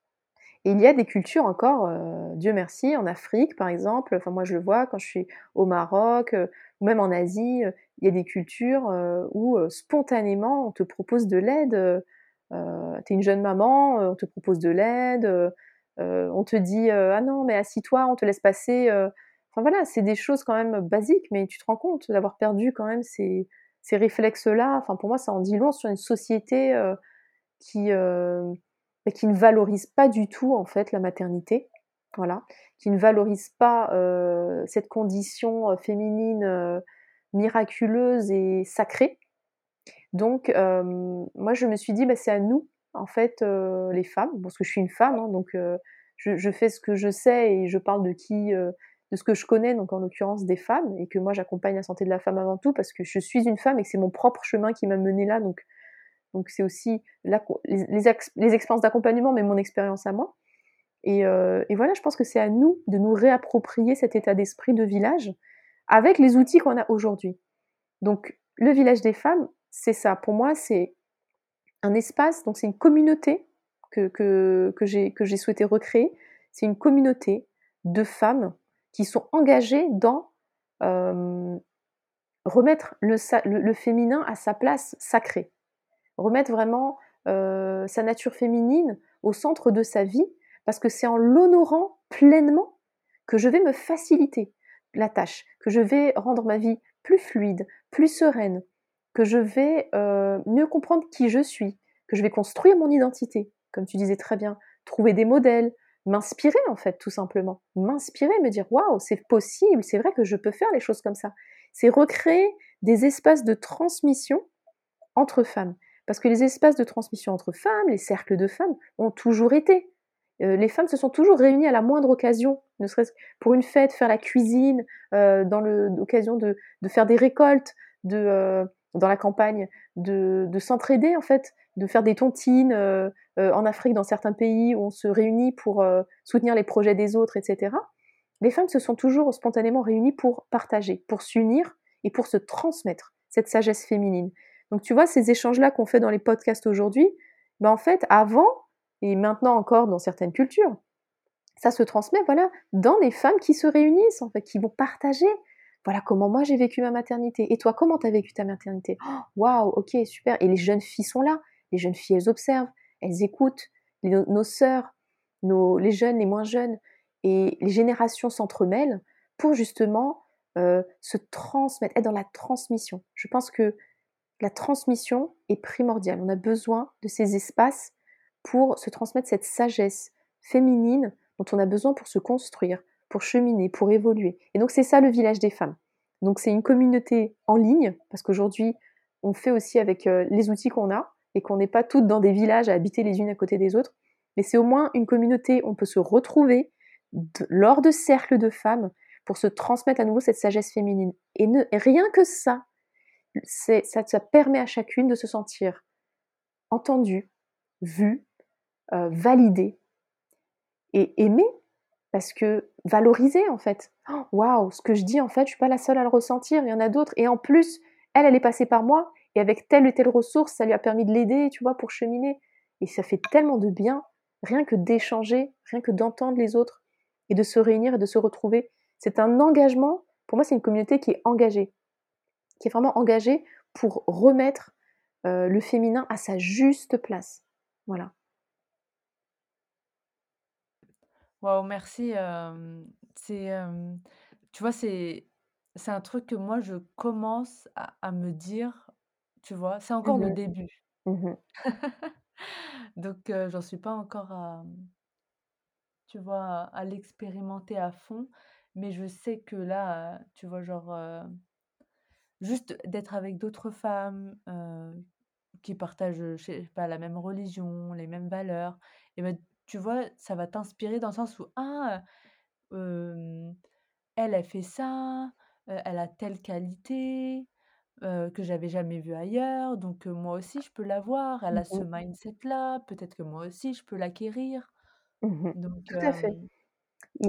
Et il y a des cultures encore, heu, Dieu merci, en Afrique par exemple, enfin moi je le vois quand je suis au Maroc, heu, ou même en Asie, heu, il y a des cultures, où, spontanément on te propose de l'aide, heu heu, tu es une jeune maman, on te propose de l'aide, on te dit, «Ah non mais assis-toi, on te laisse passer», enfin voilà, c'est des choses quand même basiques, mais tu te rends compte d'avoir perdu quand même ces ces réflexes-là, enfin pour moi ça en dit long sur une société, qui, qui ne valorise pas du tout en fait la maternité, voilà, qui ne valorise pas, heu, cette condition, heu, féminine, heu, miraculeuse et sacrée. Donc moi je me suis dit: «Bah, c'est à nous en fait, les femmes», parce que je suis une femme, hein, donc je je fais ce que je sais et je parle de qui, de ce que je connais, donc en l'occurrence des femmes. Et que moi j'accompagne la santé de la femme avant tout parce que je suis une femme et que c'est mon propre chemin qui m'a menée là, donc donc c'est aussi les les ex les expériences d'accompagnement, mais mon expérience à moi et heu et voilà, je pense que c'est à nous de nous réapproprier cet état d'esprit de village avec les outils qu'on a aujourd'hui. Donc le village des femmes, c'est ça. Pour moi, c'est un espace, donc c'est une communauté que que que j'ai souhaité recréer. C'est une communauté de femmes qui sont engagées dans, hem, remettre le le le féminin à sa place sacrée. Remettre vraiment, heu, sa nature féminine au centre de sa vie, parce que c'est en l'honorant pleinement que je vais me faciliter la tâche, que je vais rendre ma vie plus fluide, plus sereine, que je vais, heu, mieux comprendre qui je suis, que je vais construire mon identité, comme tu disais très bien, trouver des modèles, m'inspirer en fait tout simplement. M'inspirer, me dire: «Waouh, c'est possible, c'est vrai que je peux faire les choses comme ça». C'est recréer des espaces de transmission entre femmes. Parce que les espaces de transmission entre femmes, les cercles de femmes, ont toujours été. Heu, les femmes se sont toujours réunies à la moindre occasion, ne serait-ce pour une fête, faire la cuisine, heu, dans l'occasion de faire des récoltes, heu, dans la campagne, de de s'entraider en fait, de faire des tontines, en Afrique, dans certains pays où on se réunit pour, soutenir les projets des autres et cetera. Les femmes se sont toujours spontanément réunies pour partager, pour s'unir et pour se transmettre cette sagesse féminine. Donc tu vois, ces échanges-là qu'on fait dans les podcasts aujourd'hui, bah, en fait, avant et maintenant encore dans certaines cultures, ça se transmet, voilà, dans des femmes qui se réunissent, en fait, qui vont partager. Voilà comment moi j'ai vécu ma maternité. Et toi, comment tu as vécu ta maternité? Oh, Waouh, ok, super. Et les jeunes filles sont là. Les jeunes filles, elles observent, elles écoutent. Nos sœurs, nos, les jeunes, les moins jeunes, et les générations s'entremêlent pour justement euh, se transmettre, être dans la transmission. Je pense que la transmission est primordiale. On a besoin de ces espaces pour se transmettre cette sagesse féminine dont on a besoin pour se construire, pour cheminer, pour évoluer. Et donc c'est ça le village des femmes. Donc c'est une communauté en ligne, parce qu'aujourd'hui on fait aussi avec euh, les outils qu'on a, et qu'on n'est pas toutes dans des villages à habiter les unes à côté des autres, mais c'est au moins une communauté où on peut se retrouver lors de cercles de femmes pour se transmettre à nouveau cette sagesse féminine. Et, ne, et rien que ça, ça, permet à chacune de se sentir entendue, vue, euh, validée et aimée, parce que valorisée en fait. Waouh, wow, ce que je dis en fait, je suis pas la seule à le ressentir, il y en a d'autres. Et en plus, elle, elle est passée par moi, et avec telle ou telle ressource, ça lui a permis de l'aider, tu vois, pour cheminer. Et ça fait tellement de bien, rien que d'échanger, rien que d'entendre les autres, et de se réunir et de se retrouver. C'est un engagement, pour moi c'est une communauté qui est engagée, qui est vraiment engagée pour remettre euh, le féminin à sa juste place. Voilà. Waouh, merci. euh, c'est, euh, tu vois, c'est, c'est un truc que moi, je commence à, à me dire, tu vois, c'est encore le Mmh début. Mmh Donc, euh, j'en suis pas encore à, tu vois, à, à l'expérimenter à fond. Mais je sais que là, euh, tu vois, genre, euh, juste d'être avec d'autres femmes euh, qui partagent, je sais pas, la même religion, les mêmes valeurs, et ben, tu vois, ça va t'inspirer dans le sens où, ah, elle, elle fait ça, heu, elle a telle qualité, que j'avais jamais vu ailleurs, donc moi aussi je peux l'avoir. Elle a ce Mmh mindset-là, peut-être que moi aussi je peux l'acquérir. Mmh Donc Tout à fait.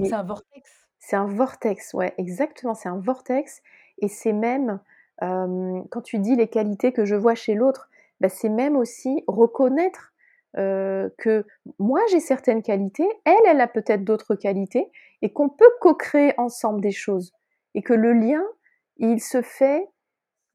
c'est un vortex. c'est un vortex, ouais, exactement, c'est un vortex et c'est même, hem, quand tu dis les qualités que je vois chez l'autre, bah, c'est même aussi reconnaître, heu, que moi j'ai certaines qualités, elle, elle a peut-être d'autres qualités et qu'on peut co-créer ensemble des choses et que le lien, il se fait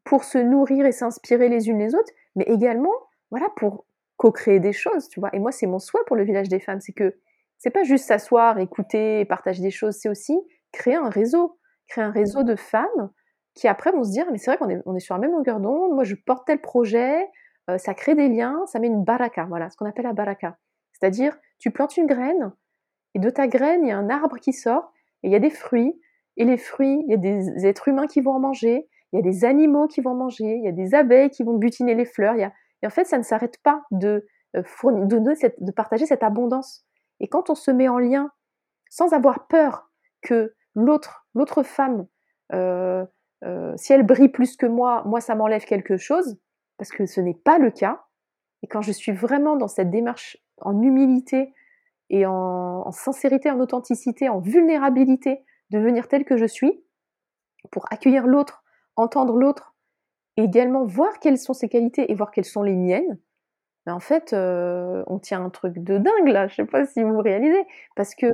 pour se nourrir et s'inspirer les unes les autres, mais également, voilà, pour co-créer des choses, tu? Et moi, c'est mon souhait pour le village des femmes, c'est que c'est pas juste s'asseoir, écouter partager des choses, c'est aussi créer un réseau, créer un réseau de femmes qui après vont se dire: «Mais c'est vrai qu'on est on est sur la même longueur d'onde, moi je porte tel projet», heu, ça crée des liens, ça met une baraka, voilà, ce qu'on appelle la baraka. C'est-à-dire, tu plantes une graine et de ta graine, il y a un arbre qui sort et il y a des fruits et les fruits, il y a des êtres humains qui vont en manger, il y a des animaux qui vont en manger, il y a des abeilles qui vont butiner les fleurs, y a et en fait, ça ne s'arrête pas de, heu, fourni de de partager cette abondance et quand on se met en lien, sans avoir peur que l'autre l'autre femme, heu, si elle brille plus que moi, moi ça m'enlève quelque chose, parce que ce n'est pas le cas. Et quand je suis vraiment dans cette démarche en humilité et en en sincérité, en authenticité, en vulnérabilité, devenir telle que je suis, pour accueillir l'autre, entendre l'autre et également voir quelles sont ses qualités et voir quelles sont les miennes, mais en fait, heu, on tient un truc de dingue là, je sais pas si vous réalisez? Parce que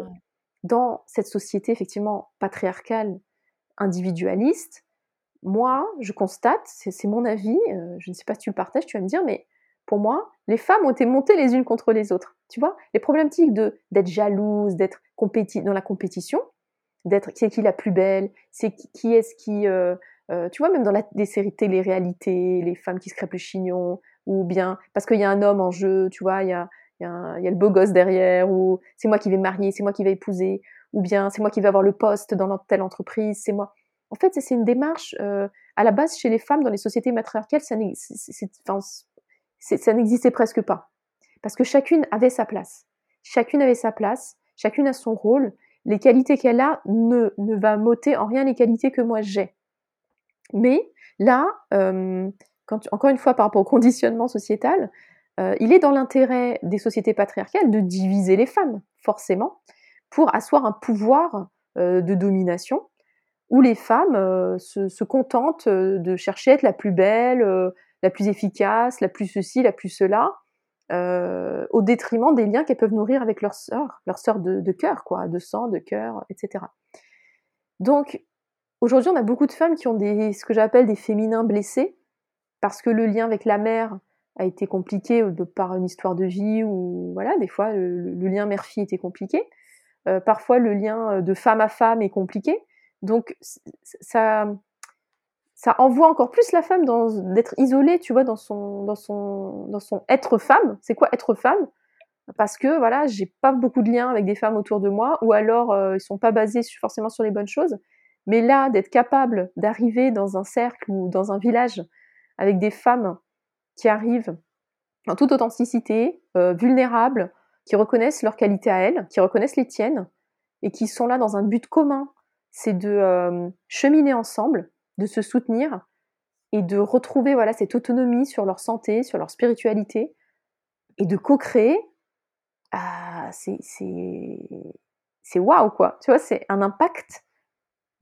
dans cette société effectivement patriarcale, individualiste, moi, je constate, c'est mon avis, heu, je ne sais pas si tu le partages, tu vas me dire, mais pour moi, les femmes ont été montées les unes contre les autres. Tu vois? Les problématiques de d'être jalouse, d'être dans la compétition, d'être c'est qui la plus belle, c'est qui qui est-ce qui, heu heu, tu vois? Même dans la des séries télé-réalité, les femmes qui se crêpent le chignon ou bien parce qu'il y a un homme en jeu, tu vois? Il y a y a il y a le beau gosse derrière ou c'est moi qui vais marier, c'est moi qui vais épouser ou bien c'est moi qui vais avoir le poste dans telle entreprise, c'est moi. En fait, c'est une démarche, heu, à la base, chez les femmes dans les sociétés matriarcales, ça n'existait presque pas. Parce que chacune avait sa place. Chacune avait sa place, chacune a son rôle. Les qualités qu'elle a ne ne va m'ôter en rien les qualités que moi j'ai. Mais là, tu encore une fois par rapport au conditionnement sociétal, heu, il est dans l'intérêt des sociétés patriarcales de diviser les femmes, forcément, pour asseoir un pouvoir, de domination où les femmes, heu, se contentent, heu, de chercher à être la plus belle, heu, la plus efficace, la plus ceci, la plus cela, au détriment des liens qu'elles peuvent nourrir avec leurs sœurs, leurs sœurs de cœur quoi, de sang, de cœur et cetera. Donc aujourd'hui, on a beaucoup de femmes qui ont des ce que j'appelle des féminins blessés, parce que le lien avec la mère a été compliqué, par une histoire de vie ou voilà, des fois le lien mère-fille était compliqué. Parfois le lien, de femme à femme est compliqué. Donc ça envoie encore plus la femme d'être isolée, tu vois, dans son être femme. C'est quoi être femme? Parce que voilà, j'ai pas beaucoup de liens avec des femmes autour de moi ou alors, heu, ils sont pas basés forcément sur les bonnes choses. Mais là, d'être capable d'arriver dans un cercle ou dans un village avec des femmes qui arrivent en toute authenticité, heu, vulnérables, qui reconnaissent leurs qualités à elles, qui reconnaissent les tiennes et qui sont là dans un but commun. C'est de, hem, cheminer ensemble, de se soutenir et de retrouver, voilà, cette autonomie sur leur santé, sur leur spiritualité et de co-créer. Ah, c'est c'est waouh, quoi! Tu vois? C'est un impact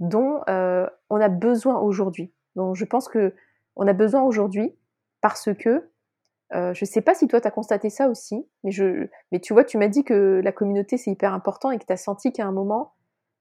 dont, heu, on a besoin aujourd'hui. Donc je pense qu'on a besoin aujourd'hui parce que, Heu, je sais pas si toi tu as constaté ça aussi, mais je mais tu vois, tu m'as dit que la communauté c'est hyper important et que tu as senti qu'à un moment,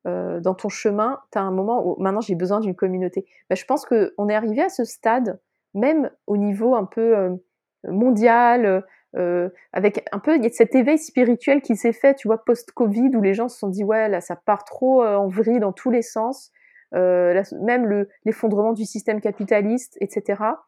heu, dans ton chemin, tu as un moment où maintenant j'ai besoin d'une communauté. Bah, je pense qu'on est arrivé à ce stade, même au niveau un peu, heu, mondial, heu, avec un peu il y a cet éveil spirituel qui s'est fait, tu vois, post-Covid où les gens se sont dit: «Ouais, là ça part trop, en vrille dans tous les sens», là même le l'effondrement du système capitaliste et cetera.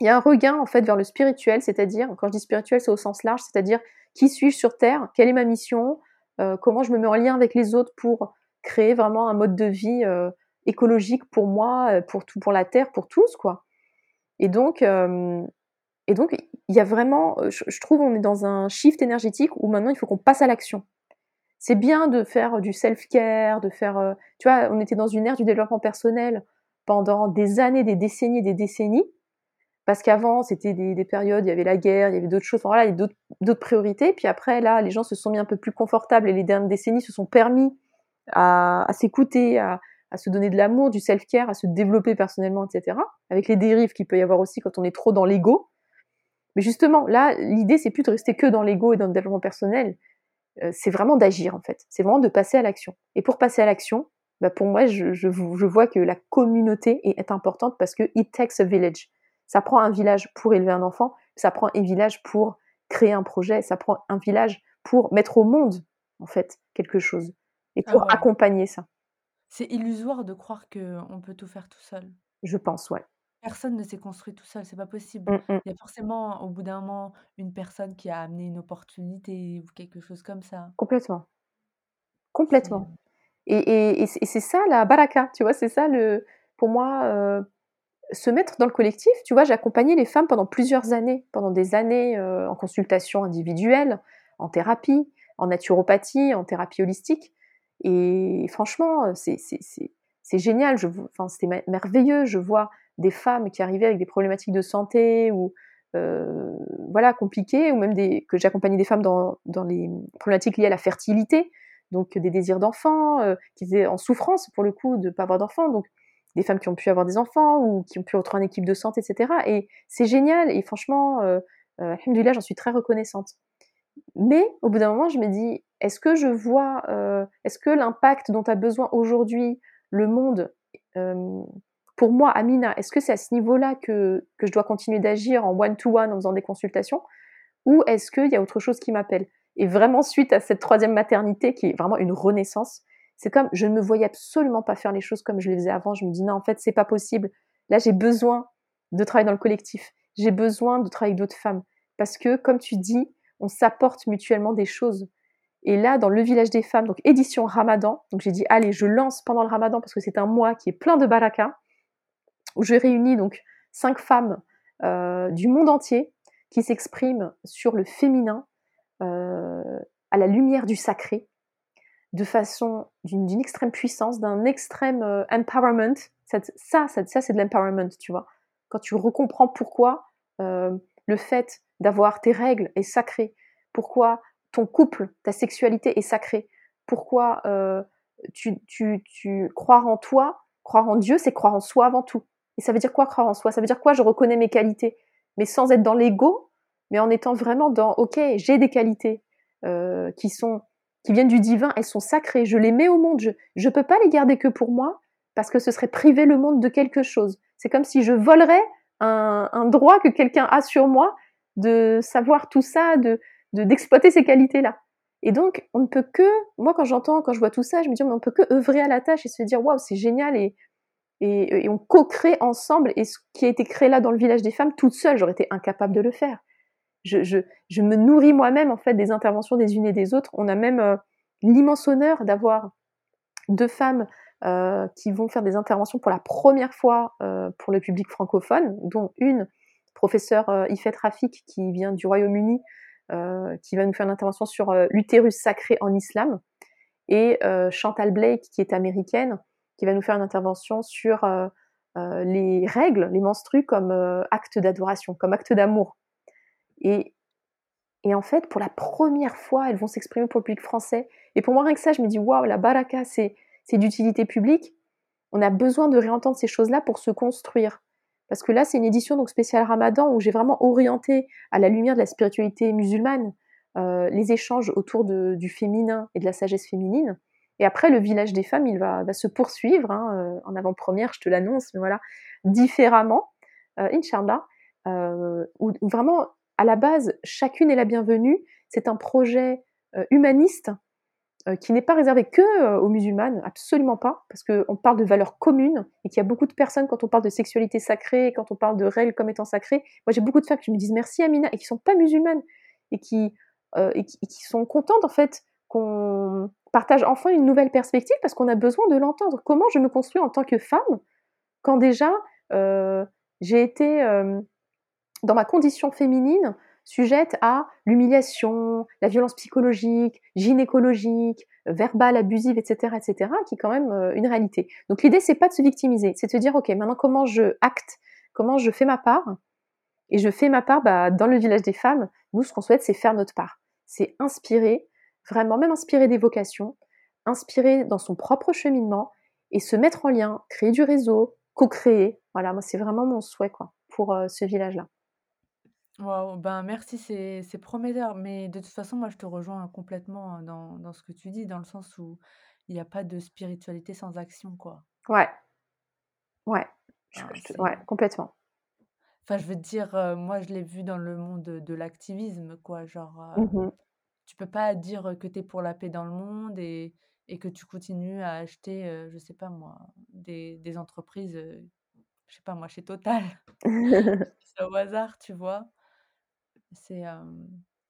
Il y a un regain en fait vers le spirituel, c'est-à-dire, quand je dis spirituel, c'est au sens large, c'est-à-dire qui suis-je sur Terre, quelle est ma mission, euh, comment je me mets en lien avec les autres pour créer vraiment un mode de vie euh, écologique pour moi, euh, pour tout, pour la Terre, pour tous quoi. Et donc, euh, et donc il y a vraiment, je, trouve, on est dans un shift énergétique où maintenant il faut qu'on passe à l'action. C'est bien de faire du self-care, de faire, tu vois, on était dans une ère du développement personnel pendant des années, des décennies, des décennies, parce qu'avant, c'était des, périodes, il y avait la guerre, il y avait d'autres choses, voilà, il y avait d'autres priorités. Puis après, là, les gens se sont mis un peu plus confortables et les dernières décennies se sont permis à, s'écouter, à, se donner de l'amour, du self-care, à se développer personnellement, etc. Avec les dérives qu'il peut y avoir aussi quand on est trop dans l'ego. Mais justement, là, l'idée, c'est plus de rester que dans l'ego et dans le développement personnel. Euh, c'est vraiment d'agir, en fait. C'est vraiment de passer à l'action. Et pour passer à l'action, bah pour moi, je, vois que la communauté est importante parce que it takes a village ça prend un village pour élever un enfant, ça prend un village pour créer un projet, ça prend un village pour mettre au monde, en fait, quelque chose, et ah pour accompagner ça. C'est illusoire de croire qu'on peut tout faire tout seul. Je pense, ouais. Personne ne s'est construit tout seul, c'est pas possible. Mmh. Il y a forcément, au bout d'un moment, une personne qui a amené une opportunité ou quelque chose comme ça. Complètement. Complètement. Et, c'est ça la baraka, tu vois, c'est ça le. Pour moi, euh, se mettre dans le collectif, tu vois, j'ai accompagné les femmes pendant plusieurs années, pendant des années euh, en consultation individuelle, en thérapie, en naturopathie, en thérapie holistique. Et franchement, euh, c'est génial, c'était merveilleux. Je vois des femmes qui arrivaient avec des problématiques de santé ou euh, voilà compliquées, ou même des, que j'accompagnais des femmes dans, les problématiques liées à la fertilité, donc des désirs d'enfants, qui étaient en souffrance pour le coup de ne pas avoir d'enfants. Donc des femmes qui ont pu avoir des enfants ou qui ont pu retrouver une équipe de santé, etc. Et c'est génial. Et franchement, euh, euh, j'en suis très reconnaissante. Mais au bout d'un moment, je me dis, est-ce que je vois, euh, est-ce que l'impact dont a besoin aujourd'hui le monde, pour moi, Amina, est-ce que c'est à ce niveau-là que, que je dois continuer d'agir en one-to-one en faisant des consultations Ou est-ce qu'il y a autre chose qui m'appelle? Et vraiment, suite à cette troisième maternité, qui est vraiment une renaissance, c'est comme je ne me voyais absolument pas faire les choses comme je les faisais avant. Je me dis non, en fait, c'est pas possible. Là, j'ai besoin de travailler dans le collectif. J'ai besoin de travailler avec d'autres femmes parce que, comme tu dis, on s'apporte mutuellement des choses. Et là, dans le village des femmes, donc édition Ramadan, donc j'ai dit allez, je lance pendant le Ramadan parce que c'est un mois qui est plein de baraka, où je réunis donc cinq femmes euh, du monde entier qui s'expriment sur le féminin euh, à la lumière du sacré, de façon d'une extrême puissance, d'un extrême euh, empowerment. Ça, ça, ça, c'est de l'empowerment, tu vois. Quand tu recomprends pourquoi le fait d'avoir tes règles est sacré, pourquoi ton couple, ta sexualité est sacrée, pourquoi euh, tu, croire en toi, croire en Dieu, c'est croire en soi avant tout. Et ça veut dire quoi croire en soi? Ça veut dire quoi? Je reconnais mes qualités, mais sans être dans l'ego, mais en étant vraiment dans ok, j'ai des qualités qui sont qui viennent du divin, elles sont sacrées, je les mets au monde, je ne peux pas les garder que pour moi, parce que ce serait priver le monde de quelque chose. C'est comme si je volerais un, droit que quelqu'un a sur moi de savoir tout ça, de d'exploiter ces qualités-là. Et donc, on ne peut que, moi quand j'entends, quand je vois tout ça, je me dis, mais on peut que œuvrer à la tâche et se dire, waouh, c'est génial, et, et, et on co-crée ensemble, et ce qui a été créé là dans le village des femmes, toute seule, j'aurais été incapable de le faire je, me nourris moi-même en fait des interventions des unes et des autres. On a même euh, l'immense honneur d'avoir deux femmes euh, qui vont faire des interventions pour la première fois euh, pour le public francophone, dont une professeure Ifet Rafik qui vient du Royaume-Uni, qui va nous faire une intervention sur l'utérus sacré en islam, et Chantal Blake qui est américaine, qui va nous faire une intervention sur les règles, les menstrues comme acte d'adoration, comme acte d'amour. Et, et en fait, pour la première fois, elles vont s'exprimer pour le public français. Et pour moi, rien que ça, je me dis, waouh, la baraka, c'est d'utilité publique. On a besoin de réentendre ces choses-là pour se construire. Parce que là, c'est une édition donc spéciale Ramadan où j'ai vraiment orienté à la lumière de la spiritualité musulmane euh, les échanges autour du féminin et de la sagesse féminine. Et après, le village des femmes, il va, se poursuivre hein, euh, en avant-première, je te l'annonce, mais voilà, différemment, euh, Inch'Allah, euh, où, vraiment à la base, chacune est la bienvenue. C'est un projet humaniste qui n'est pas réservé que euh, aux musulmanes, absolument pas, parce qu'on parle de valeurs communes et qu'il y a beaucoup de personnes, quand on parle de sexualité sacrée, quand on parle de règles comme étant sacrées, moi j'ai beaucoup de femmes qui me disent merci Amina et qui sont pas musulmanes et qui, et qui, sont contentes en fait qu'on partage enfin une nouvelle perspective parce qu'on a besoin de l'entendre. Comment je me construis en tant que femme quand déjà j'ai été dans ma condition féminine sujettes à l'humiliation, la violence psychologique, gynécologique, verbale, abusive, etc., etc., qui est quand même euh, une réalité. Donc l'idée, c'est pas de se victimiser, c'est de se dire, ok, maintenant comment je acte, comment je fais ma part, et je fais ma part bah, dans le village des femmes. Nous, ce qu'on souhaite, c'est faire notre part, c'est inspirer, vraiment, même inspirer des vocations, inspirer dans son propre cheminement et se mettre en lien, créer du réseau, co-créer. Voilà, moi, c'est vraiment mon souhait quoi, pour euh, ce village-là. Wow, ben merci, c'est c'est prometteur. Mais de toute façon, moi, je te rejoins complètement dans, dans ce que tu dis, dans le sens où il n'y a pas de spiritualité sans action, quoi. Ouais, ouais, ouais, complètement. Enfin, je veux dire, euh, moi, je l'ai vu dans le monde de, l'activisme, quoi. Genre, euh, mmh tu peux pas dire que tu es pour la paix dans le monde et, et que tu continues à acheter, euh, je sais pas moi, des, des entreprises, je sais pas moi, chez Total. C'est au hasard, tu vois? C'est,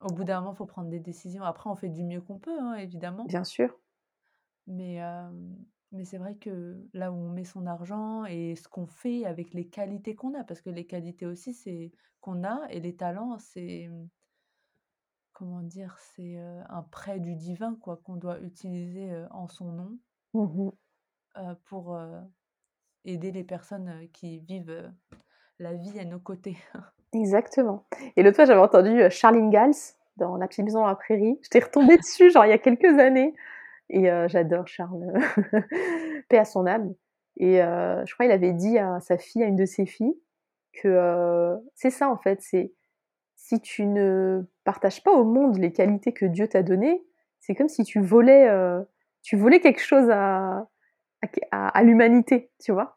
au bout d'un moment, il faut prendre des décisions. Après, on fait du mieux qu'on peut, hein, évidemment. Bien sûr. Mais, mais c'est vrai que là où on met son argent et ce qu'on fait avec les qualités qu'on a, parce que les qualités aussi, c'est qu'on a, et les talents, c'est, comment dire, c'est un prêt du divin, quoi, qu'on doit utiliser en son nom mmh pour aider les personnes qui vivent la vie à nos côtés. Exactement. Et l'autre fois, j'avais entendu euh, Charlene Gals dans La petite maison dans la prairie. J'étais retombée dessus, genre il y a quelques années. Et euh, j'adore Charles. Paix à son âme. Et euh, je crois qu'il avait dit à sa fille, à une de ses filles, que c'est ça en fait, c'est si tu ne partages pas au monde les qualités que Dieu t'a données, c'est comme si tu volais, tu volais quelque chose à, à l'humanité, tu vois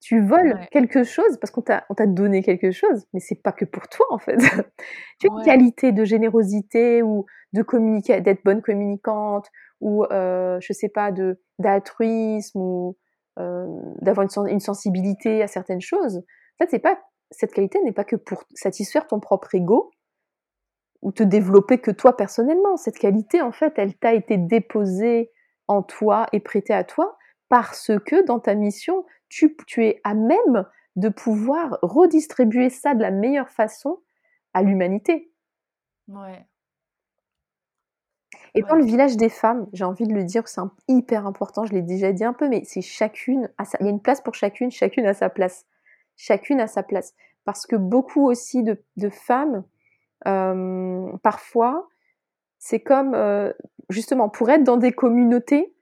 tu voles quelque chose parce qu'on t'a, on t'a donné quelque chose, mais c'est pas que pour toi en fait. tu as une qualité de générosité ou de communiquer, d'être bonne communicante ou euh, je sais pas de d'altruisme ou euh, d'avoir une, une, sensibilité à certaines choses. En fait, c'est pas cette qualité n'est pas que pour satisfaire ton propre ego ou te développer que toi personnellement. Cette qualité, en fait, elle t'a été déposée en toi et prêtée à toi parce que dans ta mission, tu, es à même de pouvoir redistribuer ça de la meilleure façon à l'humanité. Ouais. Et dans le village des femmes, j'ai envie de le dire, c'est hyper important, je l'ai déjà dit un peu, mais c'est chacune, il y a une place pour chacune, chacune a sa place. Chacune a sa place. Parce que beaucoup aussi de, femmes, euh, parfois, c'est comme, euh, justement, pour être dans des communautés,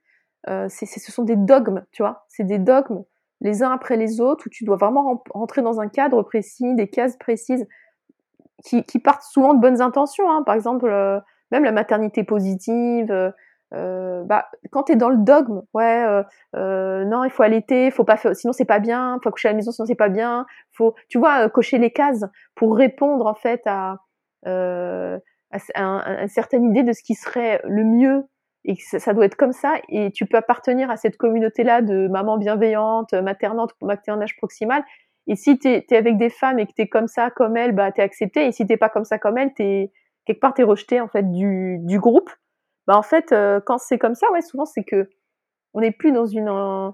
euh, ce sont des dogmes, tu vois, c'est des dogmes les uns après les autres, où tu dois vraiment rentrer dans un cadre précis, des cases précises, qui, partent souvent de bonnes intentions. Hein. Par exemple, euh, même la maternité positive. Euh, euh, bah, quand tu es dans le dogme, ouais, non, il faut allaiter, faut pas faire, sinon c'est pas bien, faut coucher à la maison, sinon c'est pas bien, faut, tu vois, cocher les cases pour répondre en fait à, à, une certaine idée de ce qui serait le mieux et que ça, doit être comme ça et tu peux appartenir à cette communauté-là de maman bienveillante, maternante, maternage proximal. Et si tu es, avec des femmes et que tu es comme ça, comme elles, bah, tu es accepté. Et si t'es pas comme ça, comme elles, es, quelque part, tu es rejeté en fait, du, du groupe. Bah, en fait, euh, quand c'est comme ça, ouais, souvent, c'est que on n'est plus dans une,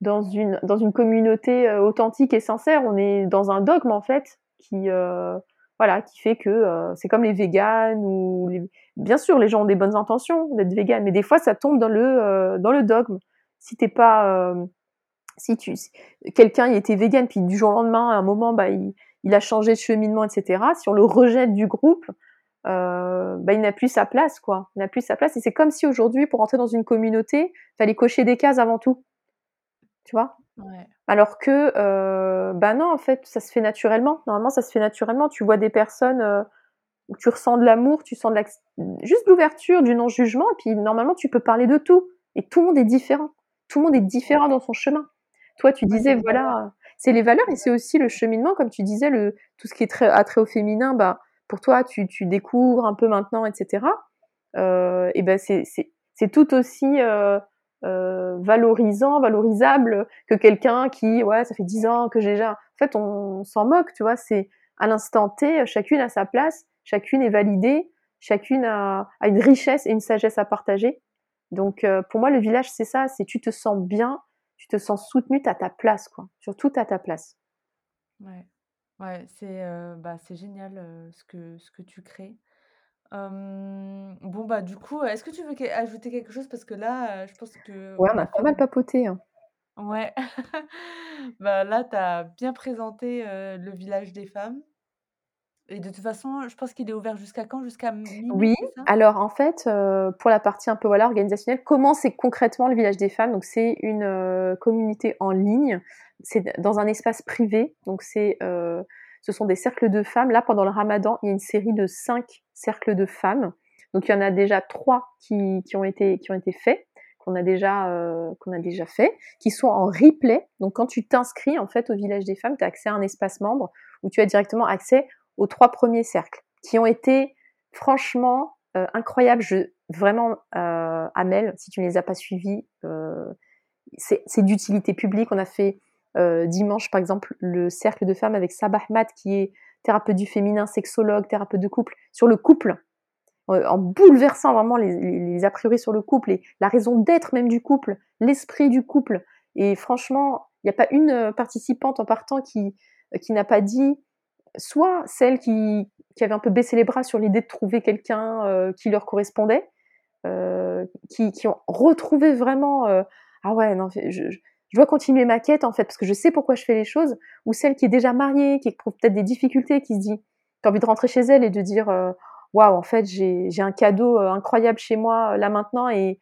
dans, une, dans une communauté euh, authentique et sincère. On est dans un dogme, en fait, qui, euh, voilà, qui fait que euh, c'est comme les véganes ou bien sûr les gens ont des bonnes intentions d'être véganes, mais des fois ça tombe dans le euh, dogme. Si t'es pas, euh, si tu quelqu'un était végane puis du jour au lendemain à un moment bah il, il a changé de cheminement etc. Si on le rejette du groupe, bah il n'a plus sa place quoi, il n'a plus sa place et c'est comme si aujourd'hui pour entrer dans une communauté fallait cocher des cases avant tout, tu vois? Ouais. Alors que, euh, bah non, en fait, ça se fait naturellement. Normalement, ça se fait naturellement. Tu vois des personnes euh, où tu ressens de l'amour, tu sens de juste l'ouverture, du non-jugement, et puis normalement, tu peux parler de tout. Et tout le monde est différent. Tout le monde est différent dans son chemin. Toi, tu disais, voilà, c'est les valeurs et c'est aussi le cheminement, comme tu disais, le, tout ce qui est très, attrait au féminin, bah, pour toi, tu, tu découvres un peu maintenant, etc. Euh, et ben, c'est, c'est, tout aussi euh, euh, valorisant, valorisable que quelqu'un qui, ouais, ça fait dix ans que j'ai déjà. En fait, on, s'en moque, tu vois. C'est à l'instant T, chacune a sa place, chacune est validée, chacune a, une richesse et une sagesse à partager. Donc, euh, pour moi, le village, c'est ça. C'est tu te sens bien, tu te sens soutenu, à ta place, quoi. Surtout à ta place. Ouais. Ouais, c'est, heu, bah, génial, heu, ce que ce que tu crées. Hem, bon, bah, du coup, est-ce que tu veux ajouter quelque chose? Parce que là, heu, je pense Ouais, qu'on on a a pas fait mal papoté, hein. ouais. Bah, là, tu as bien présenté, heu, le village des femmes et de toute façon, je pense qu'il est ouvert jusqu'à quand? Jusqu'à mi-mai, Oui, c'est ça? alors en fait, heu, pour la partie un peu, voilà, organisationnelle, comment c'est concrètement le village des femmes? Donc c'est une, heu, communauté en ligne, c'est d dans un espace privé, donc c'est, heu, ce sont des cercles de femmes. Là, pendant le ramadan, il y a une série de 5 cercles de femmes, donc il y en a déjà 3 qui qui ont été qui ont été faits, qu'on a déjà, heu, qu'on a déjà fait, qui sont en replay. Donc quand tu t'inscris, en fait, au village des femmes, tu as accès à un espace membre où tu as directement accès aux 3 premiers cercles qui ont été franchement, heu, incroyables. Je vraiment, heu, Amel, si tu ne les as pas suivis, c'est d'utilité publique. On a fait, heu, dimanche, par exemple, le cercle de femmes avec Saba Ahmad qui est thérapeute du féminin, sexologue, thérapeute de couple, sur le couple, heu, en bouleversant vraiment les a priori sur le couple et la raison d'être même du couple, l'esprit du couple. Et franchement, il y a pas une, heu, participante en partant qui, qui n'a pas dit soit celles qui qui avaient un peu baissé les bras sur l'idée de trouver quelqu'un, qui leur correspondait, qui qui ont retrouvé vraiment, «Ah ouais, non, je je dois continuer ma quête, en fait, parce que je sais pourquoi je fais les choses», ou celle qui est déjà mariée, qui éprouve peut-être des difficultés, qui se dit a envie de rentrer chez elle et de dire, heu: «Waouh, en fait, j'ai un cadeau, heu, incroyable chez moi, là, maintenant et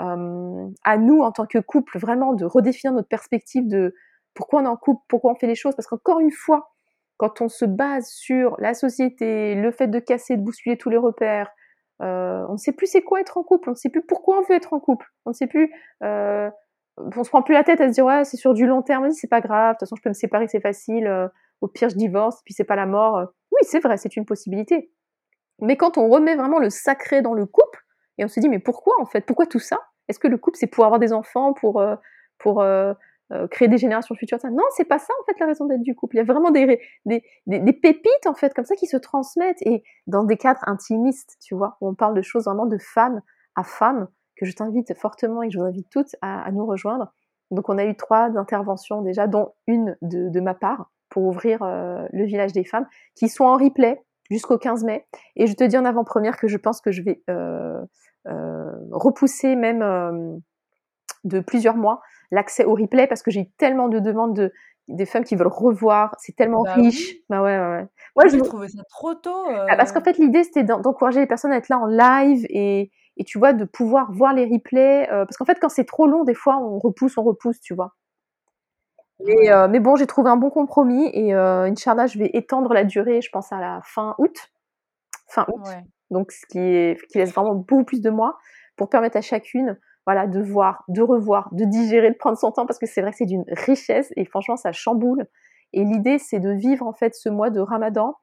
hem, à nous, en tant que couple, vraiment de redéfinir notre perspective de pourquoi on est en couple, pourquoi on fait les choses». Parce qu'encore une fois, quand on se base sur la société, le fait de casser, de bousculer tous les repères, heu, on ne sait plus c'est quoi être en couple, on ne sait plus pourquoi on veut être en couple, on ne sait plus, heu, on se prend plus la tête à se dire: «Ouais, c'est sur du long terme, c'est pas grave, de toute façon, je peux me séparer, c'est facile, heu, au pire, je divorce, puis c'est pas la mort», heu. Oui, c'est vrai, c'est une possibilité. Mais quand on remet vraiment le sacré dans le couple et on se dit: «Mais pourquoi, en fait? Pourquoi tout ça? Est-ce que le couple, c'est pour avoir des enfants, pour, heu, pour, heu, créer des générations futures?» ça non, c'est pas ça, en fait, la raison d'être du couple. Il y a vraiment des des des des pépites, en fait, comme ça, qui se transmettent et dans des cadres intimistes, tu vois? Où on parle de choses vraiment de femme à femme, que je t'invite fortement et que je vous invite toutes à à nous rejoindre. Donc on a eu 3 interventions déjà, dont 1 de de ma part pour ouvrir, heu, le village des femmes, qui sont en replay jusqu'au 15 mai et je te dis en avant-première que je pense que je vais, heu heu, repousser même, de plusieurs mois l'accès au replay parce que j'ai eu tellement de demandes de des femmes qui veulent revoir, c'est tellement Bah riche. oui. Bah ouais, ouais. Moi, Moi, je trouvé ça trop tôt, bah, parce qu'en fait, l'idée, c'était d'en d'encourager les personnes à être là en live et et tu vois, de pouvoir voir les replays, heu, parce qu'en fait, quand c'est trop long, des fois, on repousse, on repousse, tu vois? Mais heu, mais bon, j'ai trouvé un bon compromis et heu, Inch'Allah, je vais étendre la durée, je pense à la fin août fin août, Ouais. donc ce qui est ce qui laisse vraiment beaucoup plus de mois pour permettre à chacune, voilà, de voir, de revoir, de digérer, de prendre son temps parce que c'est vrai que c'est d'une richesse et franchement, ça chamboule et l'idée, c'est de vivre, en fait, ce mois de ramadan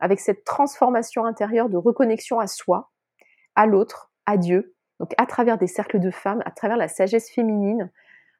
avec cette transformation intérieure de reconnexion à soi, à l'autre, à Dieu, donc à travers des cercles de femmes, à travers la sagesse féminine,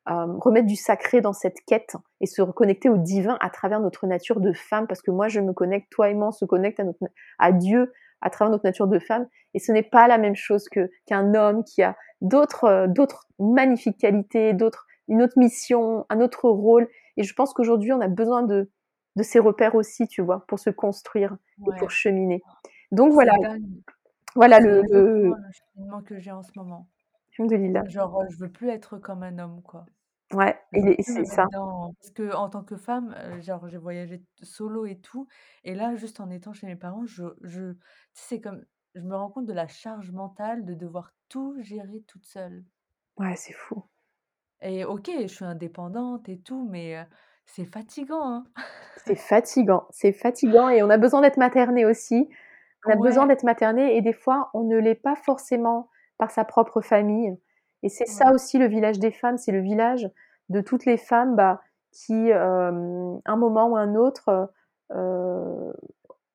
hem, remettre du sacré dans cette quête et se reconnecter au divin à travers notre nature de femme parce que moi, je me connecte, toi et moi, on se connecte à notre na à Dieu à travers notre nature de femme et ce n'est pas la même chose que qu'un homme qui a d'autres, heu, d'autres magnifiques qualités, d'autres une autre mission, un autre rôle et je pense qu'aujourd'hui, on a besoin de de ces repères aussi, tu vois? Pour se construire et pour cheminer. Donc voilà, dingue. Voilà C'est le exactement le cheminement que j'ai en ce moment. Alhamdoulilah. Genre, heu, je veux plus être comme un homme, quoi. Ouais, Je et veux les plus me c'est mettre ça. dans parce qu'en tant que femme, heu, genre, j'ai voyagé t solo et tout et là, juste en étant chez mes parents, je je tu sais, c'est comme je me rends compte de la charge mentale de devoir tout gérer toute seule. Ouais, c'est fou. Et OK, je suis indépendante et tout, mais heu, c'est fatigant, hein. C'est fatigant, c'est fatigant et on a besoin d'être materné aussi. On a besoin d'être materné et des fois, on ne l'est pas forcément par sa propre famille. Et c'est ça aussi le village des femmes, c'est le village de toutes les femmes, bah, qui, hem, un moment ou un autre, heu,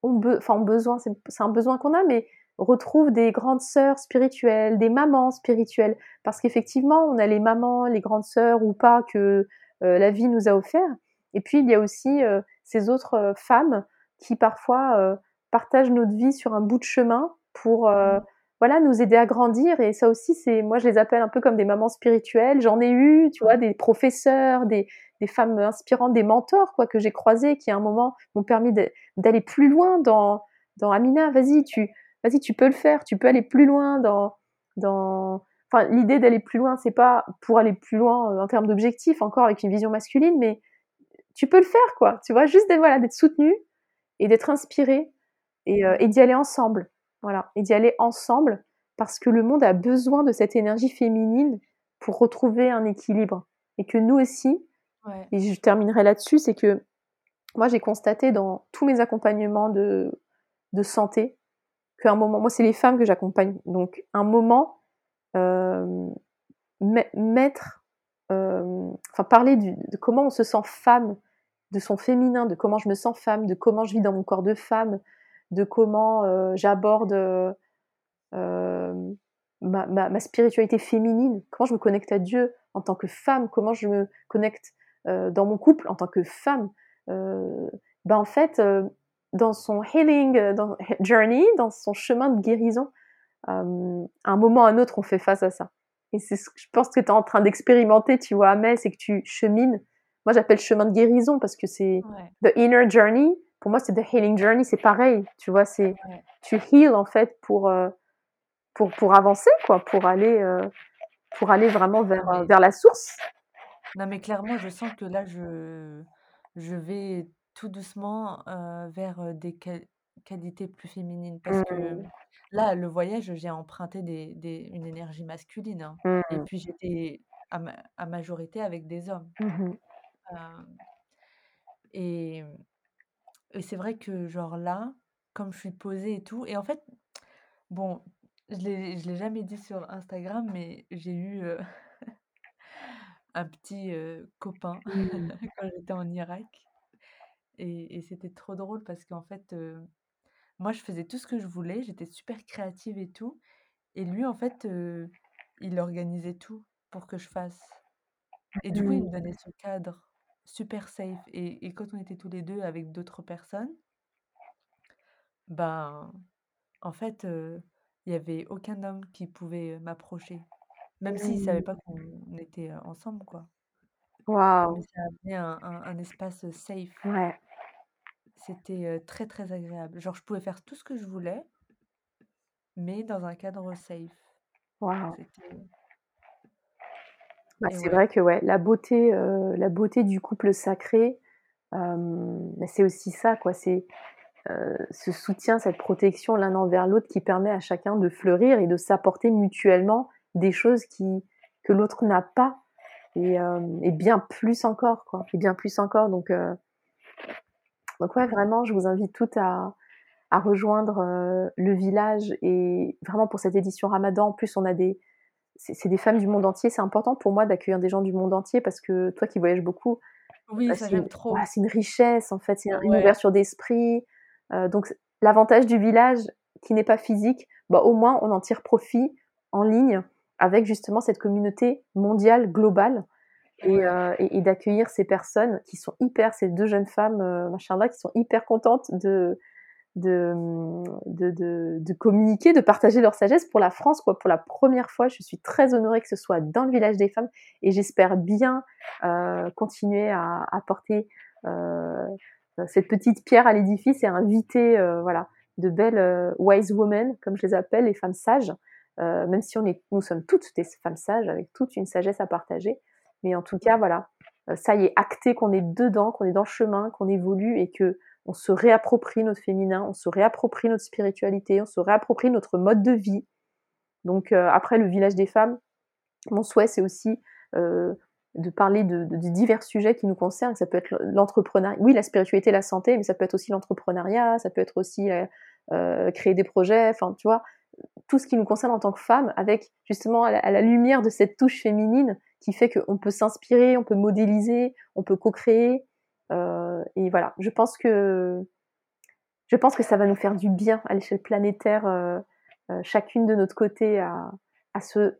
ont be enfin, ont besoin, c'est un besoin qu'on a, mais retrouvent des grandes sœurs spirituelles, des mamans spirituelles. Parce qu'effectivement, on a les mamans, les grandes sœurs ou pas que, heu, la vie nous a offert. Et puis il y a aussi, heu, ces autres, femmes qui parfois, partagent notre vie sur un bout de chemin pour, heu, Mmh. voilà, nous aider à grandir et ça aussi, c'est moi, je les appelle un peu comme des mamans spirituelles. J'en ai eu, tu vois, Ouais. des professeurs, des des femmes inspirantes, des mentors quoi que j'ai croisés, qui à un moment m'ont permis d'aller plus loin dans, dans Amina, vas-y, tu, vas-y, tu peux le faire, tu peux aller plus loin dans, dans, enfin, l'idée d'aller plus loin, c'est pas pour aller plus loin en termes d'objectifs, encore avec une vision masculine, mais tu peux le faire, quoi. Tu vois, juste d'être, voilà, d'être soutenu et d'être inspiré et, et d'y aller ensemble. Voilà, et d'y aller ensemble parce que le monde a besoin de cette énergie féminine pour retrouver un équilibre. Et que nous aussi, et je terminerai là-dessus, c'est que moi j'ai constaté dans tous mes accompagnements de, de santé qu'à un moment, moi c'est les femmes que j'accompagne, donc un moment, euh, mettre, euh, enfin parler de comment on se sent femme, de son féminin, de comment je me sens femme, de comment je vis dans mon corps de femme, de comment euh, j'aborde euh, ma, ma, spiritualité féminine, comment je me connecte à Dieu en tant que femme, comment je me connecte euh, dans mon couple en tant que femme? ben en fait, dans son healing dans, journey, dans son chemin de guérison, à un moment ou à un autre, on fait face à ça. Et c'est ce que je pense que tu es en train d'expérimenter, tu vois, Amel, c'est que tu chemines. Moi, j'appelle chemin de guérison parce que c'est the inner journey. Pour moi, c'est the healing journey, c'est pareil. Tu vois, c'est tu heal en fait pour pour, pour avancer, quoi, pour aller, euh, pour aller vraiment vers, euh, vers la source. Non, mais clairement, je sens que là, je, je vais tout doucement euh, vers des qualités plus féminines. Parce que mmh. là, le voyage, j'ai emprunté des, des, une énergie masculine. Hein. Et mmh. puis, j'étais à, à, majorité avec des hommes. Mmh et, et c'est vrai que, genre là, comme je suis posée et tout, et en fait, bon, je l'ai l'ai jamais dit sur Instagram, mais j'ai eu, un petit, copain mmh. quand j'étais en Irak et et c'était trop drôle parce qu'en fait, moi je faisais tout ce que je voulais, j'étais super créative et tout et lui en fait, il organisait tout pour que je fasse et du coup, il me mmh. donnait ce cadre super safe et et quand on était tous les 2 avec d'autres personnes ben, en fait, il y avait aucun homme qui pouvait, m'approcher, même s'il savait mmh. pas qu'on était, ensemble, quoi. Waouh! Ça un un un espace, safe. Ouais. C'était, très, très agréable. Genre, je pouvais faire tout ce que je voulais mais dans un cadre safe. Waouh! Bah, c'est vrai que ouais, la beauté, la beauté du couple sacré, bah, c'est aussi ça, quoi. C'est euh, ce soutien, cette protection l'un envers l'autre qui permet à chacun de fleurir et de s'apporter mutuellement des choses qui, que l'autre n'a pas et, euh, et, bien plus encore quoi et bien plus encore donc euh, donc ouais vraiment je vous invite toutes à, à rejoindre euh, le village et vraiment pour cette édition Ramadan en plus on a des c'est des femmes du monde entier. C'est important pour moi d'accueillir des gens du monde entier parce que toi qui voyages beaucoup oui, bah, ça j'aime trop. c'est une richesse en fait, c'est une ouverture d'esprit, euh, donc l'avantage du village qui n'est pas physique, bah, au moins on en tire profit en ligne avec justement cette communauté mondiale, globale, et, euh, et, d'accueillir ces personnes qui sont hyper, ces deux jeunes femmes, euh, machin qui sont hyper contentes de de, de, de, de, communiquer, de partager leur sagesse pour la France, quoi. Pour la première fois, je suis très honorée que ce soit dans le village des femmes et j'espère bien euh, continuer à apporter euh, euh, cette petite pierre à l'édifice et inviter euh, voilà, de belles euh, wise women, comme je les appelle, les femmes sages, même si on est, nous sommes toutes des femmes sages, avec toute une sagesse à partager. Mais en tout cas, voilà, ça y est, acté qu'on est dedans, qu'on est dans le chemin, qu'on évolue et que on se réapproprie notre féminin, on se réapproprie notre spiritualité, on se réapproprie notre mode de vie. Donc après le village des femmes, mon souhait c'est aussi euh, de parler de, divers sujets qui nous concernent. Ça peut être l'entrepreneuriat, oui, la spiritualité, la santé, mais ça peut être aussi l'entrepreneuriat, ça peut être aussi euh, euh, créer des projets, enfin, tu vois, tout ce qui nous concerne en tant que femme, avec justement à la, lumière de cette touche féminine qui fait qu'on peut s'inspirer, on peut modéliser, on peut co-créer. Euh, et voilà, je pense que je pense que ça va nous faire du bien à l'échelle planétaire, chacune de notre côté, à, à se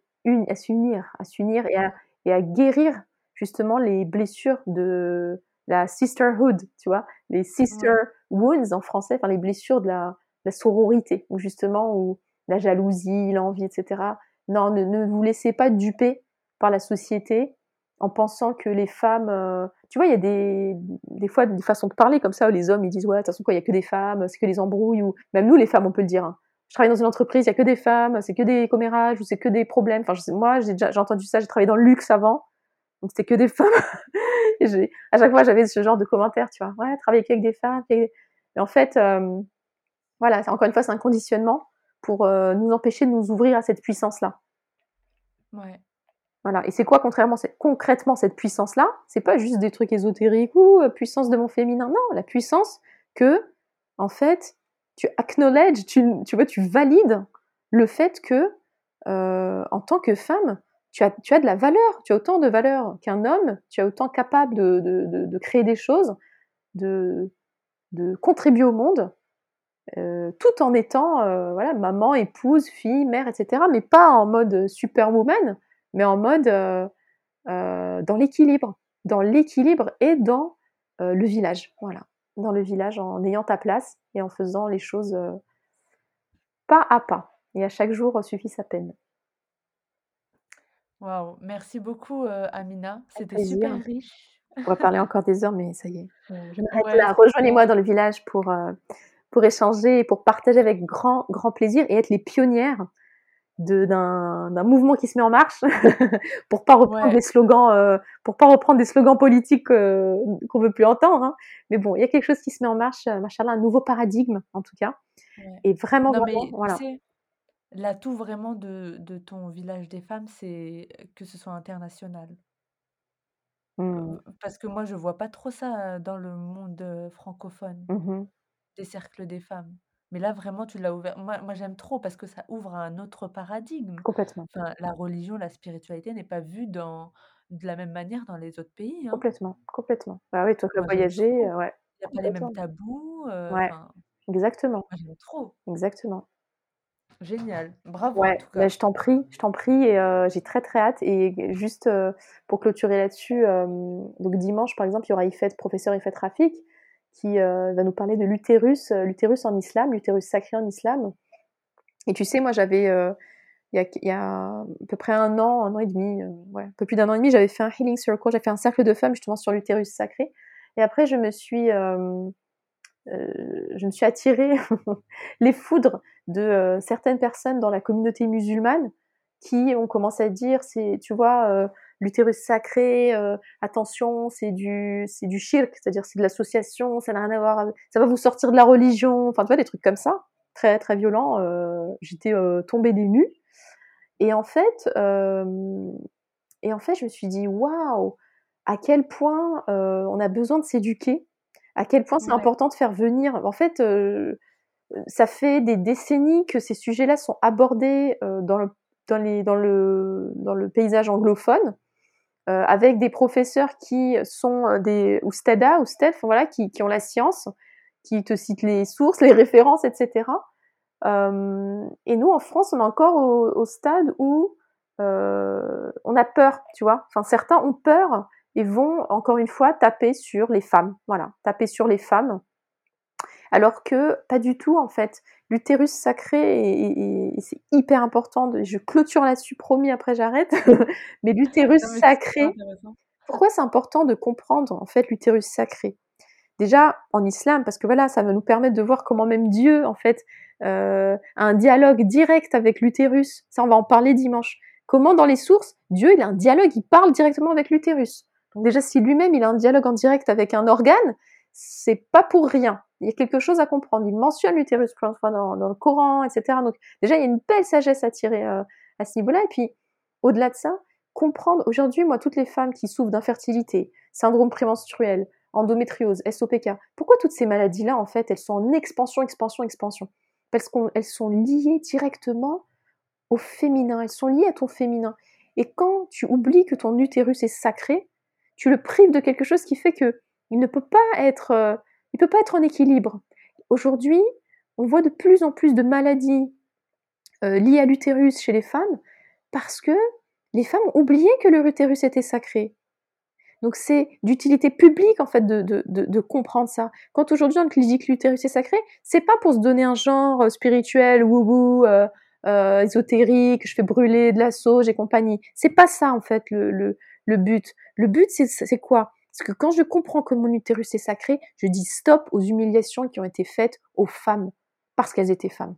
à s'unir, à s'unir et à, et à guérir justement les blessures de la sisterhood, tu vois, les sister wounds en français, enfin les blessures de la, la sororité, ou justement, ou la jalousie, l'envie, etc. Non, ne, ne, vous laissez pas duper par la société en pensant que les femmes, euh, tu vois, il y a des, des fois des façons de parler comme ça où les hommes ils disent ouais, de toute façon il y a que des femmes, c'est que des embrouilles ou même nous les femmes on peut le dire. Hein. Je travaille dans une entreprise, il y a que des femmes, c'est que des commérages ou c'est que des problèmes. Enfin, je sais, moi j'ai déjà j'ai entendu ça, j'ai travaillé dans le luxe avant, donc c'était que des femmes. à chaque fois j'avais ce genre de commentaires, tu vois, ouais, travailler avec des femmes. Mais en fait, euh, voilà, encore une fois c'est un conditionnement pour euh, nous empêcher de nous ouvrir à cette puissance là. Ouais. Voilà. Et c'est quoi contrairement, concrètement cette puissance-là? C'est pas juste des trucs ésotériques ou euh, puissance de mon féminin. Non, la puissance que, en fait, tu acknowledge, tu, vois, tu valides le fait que, euh, en tant que femme, tu as, as de la valeur, tu as autant de valeur qu'un homme, tu es autant capable de, créer des choses, de, de contribuer au monde, euh, tout en étant voilà, maman, épouse, fille, mère, etc. Mais pas en mode superwoman, mais en mode euh, euh, dans l'équilibre, dans l'équilibre et dans euh, le village, voilà, dans le village en ayant ta place et en faisant les choses pas à pas. Et à chaque jour suffit sa peine. Waouh, merci beaucoup Amina, c'était super riche. On va parler encore des heures, mais ça y est. Je m'arrête là. Rejoignez-moi dans le village pour, pour échanger et pour partager avec grand, grand plaisir et être les pionnières d'un mouvement qui se met en marche pour pas reprendre des slogans euh, pour pas reprendre des slogans politiques euh, qu'on veut plus entendre hein. mais bon il y a quelque chose qui se met en marche euh, machallah un nouveau paradigme en tout cas. Et vraiment, vraiment voilà. l'atout vraiment de, de, ton village des femmes c'est que ce soit international. Mmh. parce que moi je vois pas trop ça dans le monde francophone. Mmh des cercles des femmes mais là, vraiment, tu l'as ouvert. Moi, moi j'aime trop parce que ça ouvre un autre paradigme. Complètement. Enfin, la religion, la spiritualité n'est pas vue dans, de la même manière dans les autres pays. Hein. Complètement, complètement. Bah oui, toi qui as voyagé, ouais. Il n'y a pas les mêmes tabous. Euh, ouais, exactement. Moi, j'aime trop. Exactement. Génial, bravo. Ouais, en tout cas. je t'en prie, je t'en prie, et euh, j'ai très très hâte. Et juste euh, pour clôturer là-dessus, donc dimanche par exemple, il y aura Ifet, professeur Ifet Rafik, qui euh, va nous parler de l'utérus, euh, l'utérus en islam, l'utérus sacré en islam. Et tu sais, moi j'avais, euh, il y, a, à peu près un an, un an et demi, un peu plus d'un an et demi, j'avais fait un healing circle, j'ai fait un cercle de femmes justement sur l'utérus sacré. Et après, je me suis, je me suis attirée les foudres de certaines personnes dans la communauté musulmane qui ont commencé à dire, tu vois, l'utérus sacré, euh, attention, c'est du, c'est du shirk, c'est-à-dire c'est de l'association, ça n'a rien à voir, ça va vous sortir de la religion, enfin tu vois des trucs comme ça, très très violents. Euh, j'étais euh, tombée des nues et en fait, et en fait, je me suis dit waouh, à quel point on a besoin de s'éduquer, à quel point c'est important de faire venir. En fait, ça fait des décennies que ces sujets-là sont abordés dans le dans, les, dans, le, dans le paysage anglophone, euh, avec des professeurs qui sont euh, des ou Stada ou Steph, voilà, qui, qui ont la science, qui te citent les sources, les références, etc. Euh, et nous, en France, on est encore au, au stade où euh, on a peur, tu vois. Enfin, certains ont peur et vont encore une fois taper sur les femmes, voilà, taper sur les femmes alors que pas du tout en fait. L'utérus sacré, et, c'est hyper important, je clôture là-dessus, promis, après j'arrête, mais l'utérus sacré, pourquoi c'est important de comprendre en fait l'utérus sacré? Déjà en islam, parce que voilà, ça va nous permettre de voir comment même Dieu en fait euh, a un dialogue direct avec l'utérus. Ça, on va en parler dimanche. Comment dans les sources, Dieu il a un dialogue, il parle directement avec l'utérus. Donc déjà, si lui-même il a un dialogue en direct avec un organe, c'est pas pour rien. Il y a quelque chose à comprendre. Il mentionne l'utérus fois dans, le Coran, etc. Donc déjà, il y a une belle sagesse à tirer euh, à ce niveau-là. Et puis, au-delà de ça, comprendre, aujourd'hui, moi, toutes les femmes qui souffrent d'infertilité, syndrome prémenstruel, endométriose, SOPK, pourquoi toutes ces maladies-là, en fait, elles sont en expansion, expansion, expansion? Parce qu'elles sont liées directement au féminin, elles sont liées à ton féminin. Et quand tu oublies que ton utérus est sacré, tu le prives de quelque chose qui fait que il ne peut pas être, euh, il peut pas être en équilibre. Aujourd'hui, on voit de plus en plus de maladies euh, liées à l'utérus chez les femmes parce que les femmes ont oublié que leur utérus était sacré. Donc c'est d'utilité publique en fait de, comprendre ça. Quand aujourd'hui on dit que l'utérus est sacré, c'est pas pour se donner un genre euh, spirituel, wou euh, ésotérique, je fais brûler de la sauge et compagnie. C'est pas ça en fait le but. Le but c'est quoi? Parce que quand je comprends que mon utérus est sacré, je dis stop aux humiliations qui ont été faites aux femmes parce qu'elles étaient femmes.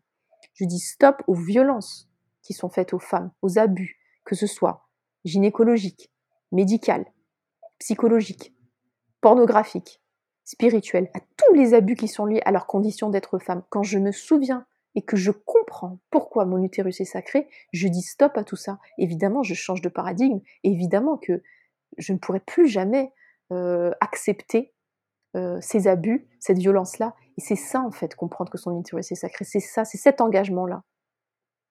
Je dis stop aux violences qui sont faites aux femmes, aux abus, que ce soit gynécologiques, médicales, psychologiques, pornographiques, spirituels, à tous les abus qui sont liés à leur condition d'être femme. Quand je me souviens et que je comprends pourquoi mon utérus est sacré, je dis stop à tout ça. Évidemment, je change de paradigme. Évidemment que je ne pourrai plus jamais accepter euh, ces abus, cette violence-là. Et c'est ça, en fait, comprendre que son utérus est sacré. C'est ça, c'est cet engagement-là.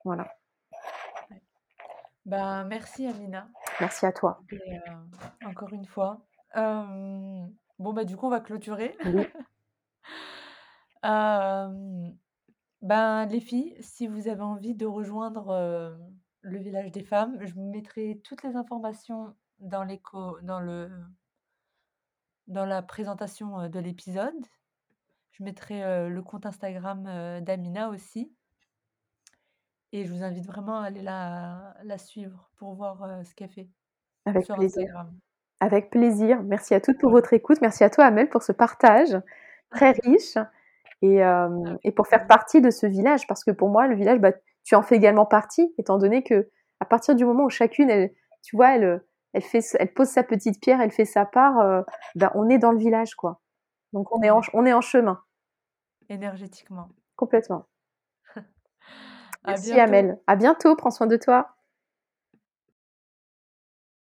Voilà. Ben, merci Amina. Merci à toi. Euh, encore une fois. bon, bah, du coup, on va clôturer. ben, les filles, si vous avez envie de rejoindre le village des femmes, je vous mettrai toutes les informations dans, dans, le, dans la présentation de l'épisode. Je mettrai le compte Instagram d'Amina aussi. Et je vous invite vraiment à aller la, la suivre pour voir ce qu'elle fait Avec plaisir. Avec plaisir. Merci à toutes pour votre écoute. Merci à toi, Amel, pour ce partage très riche et, et, pour faire partie de ce village. Parce que pour moi, le village, bah, tu en fais également partie, étant donné que à partir du moment où chacune, elle, tu vois, elle, elle, fait, elle pose sa petite pierre, elle fait sa part, euh, ben, on est dans le village, quoi. Donc on est en, on est en chemin. Énergétiquement. Complètement. Merci Amel. À bientôt, prends soin de toi.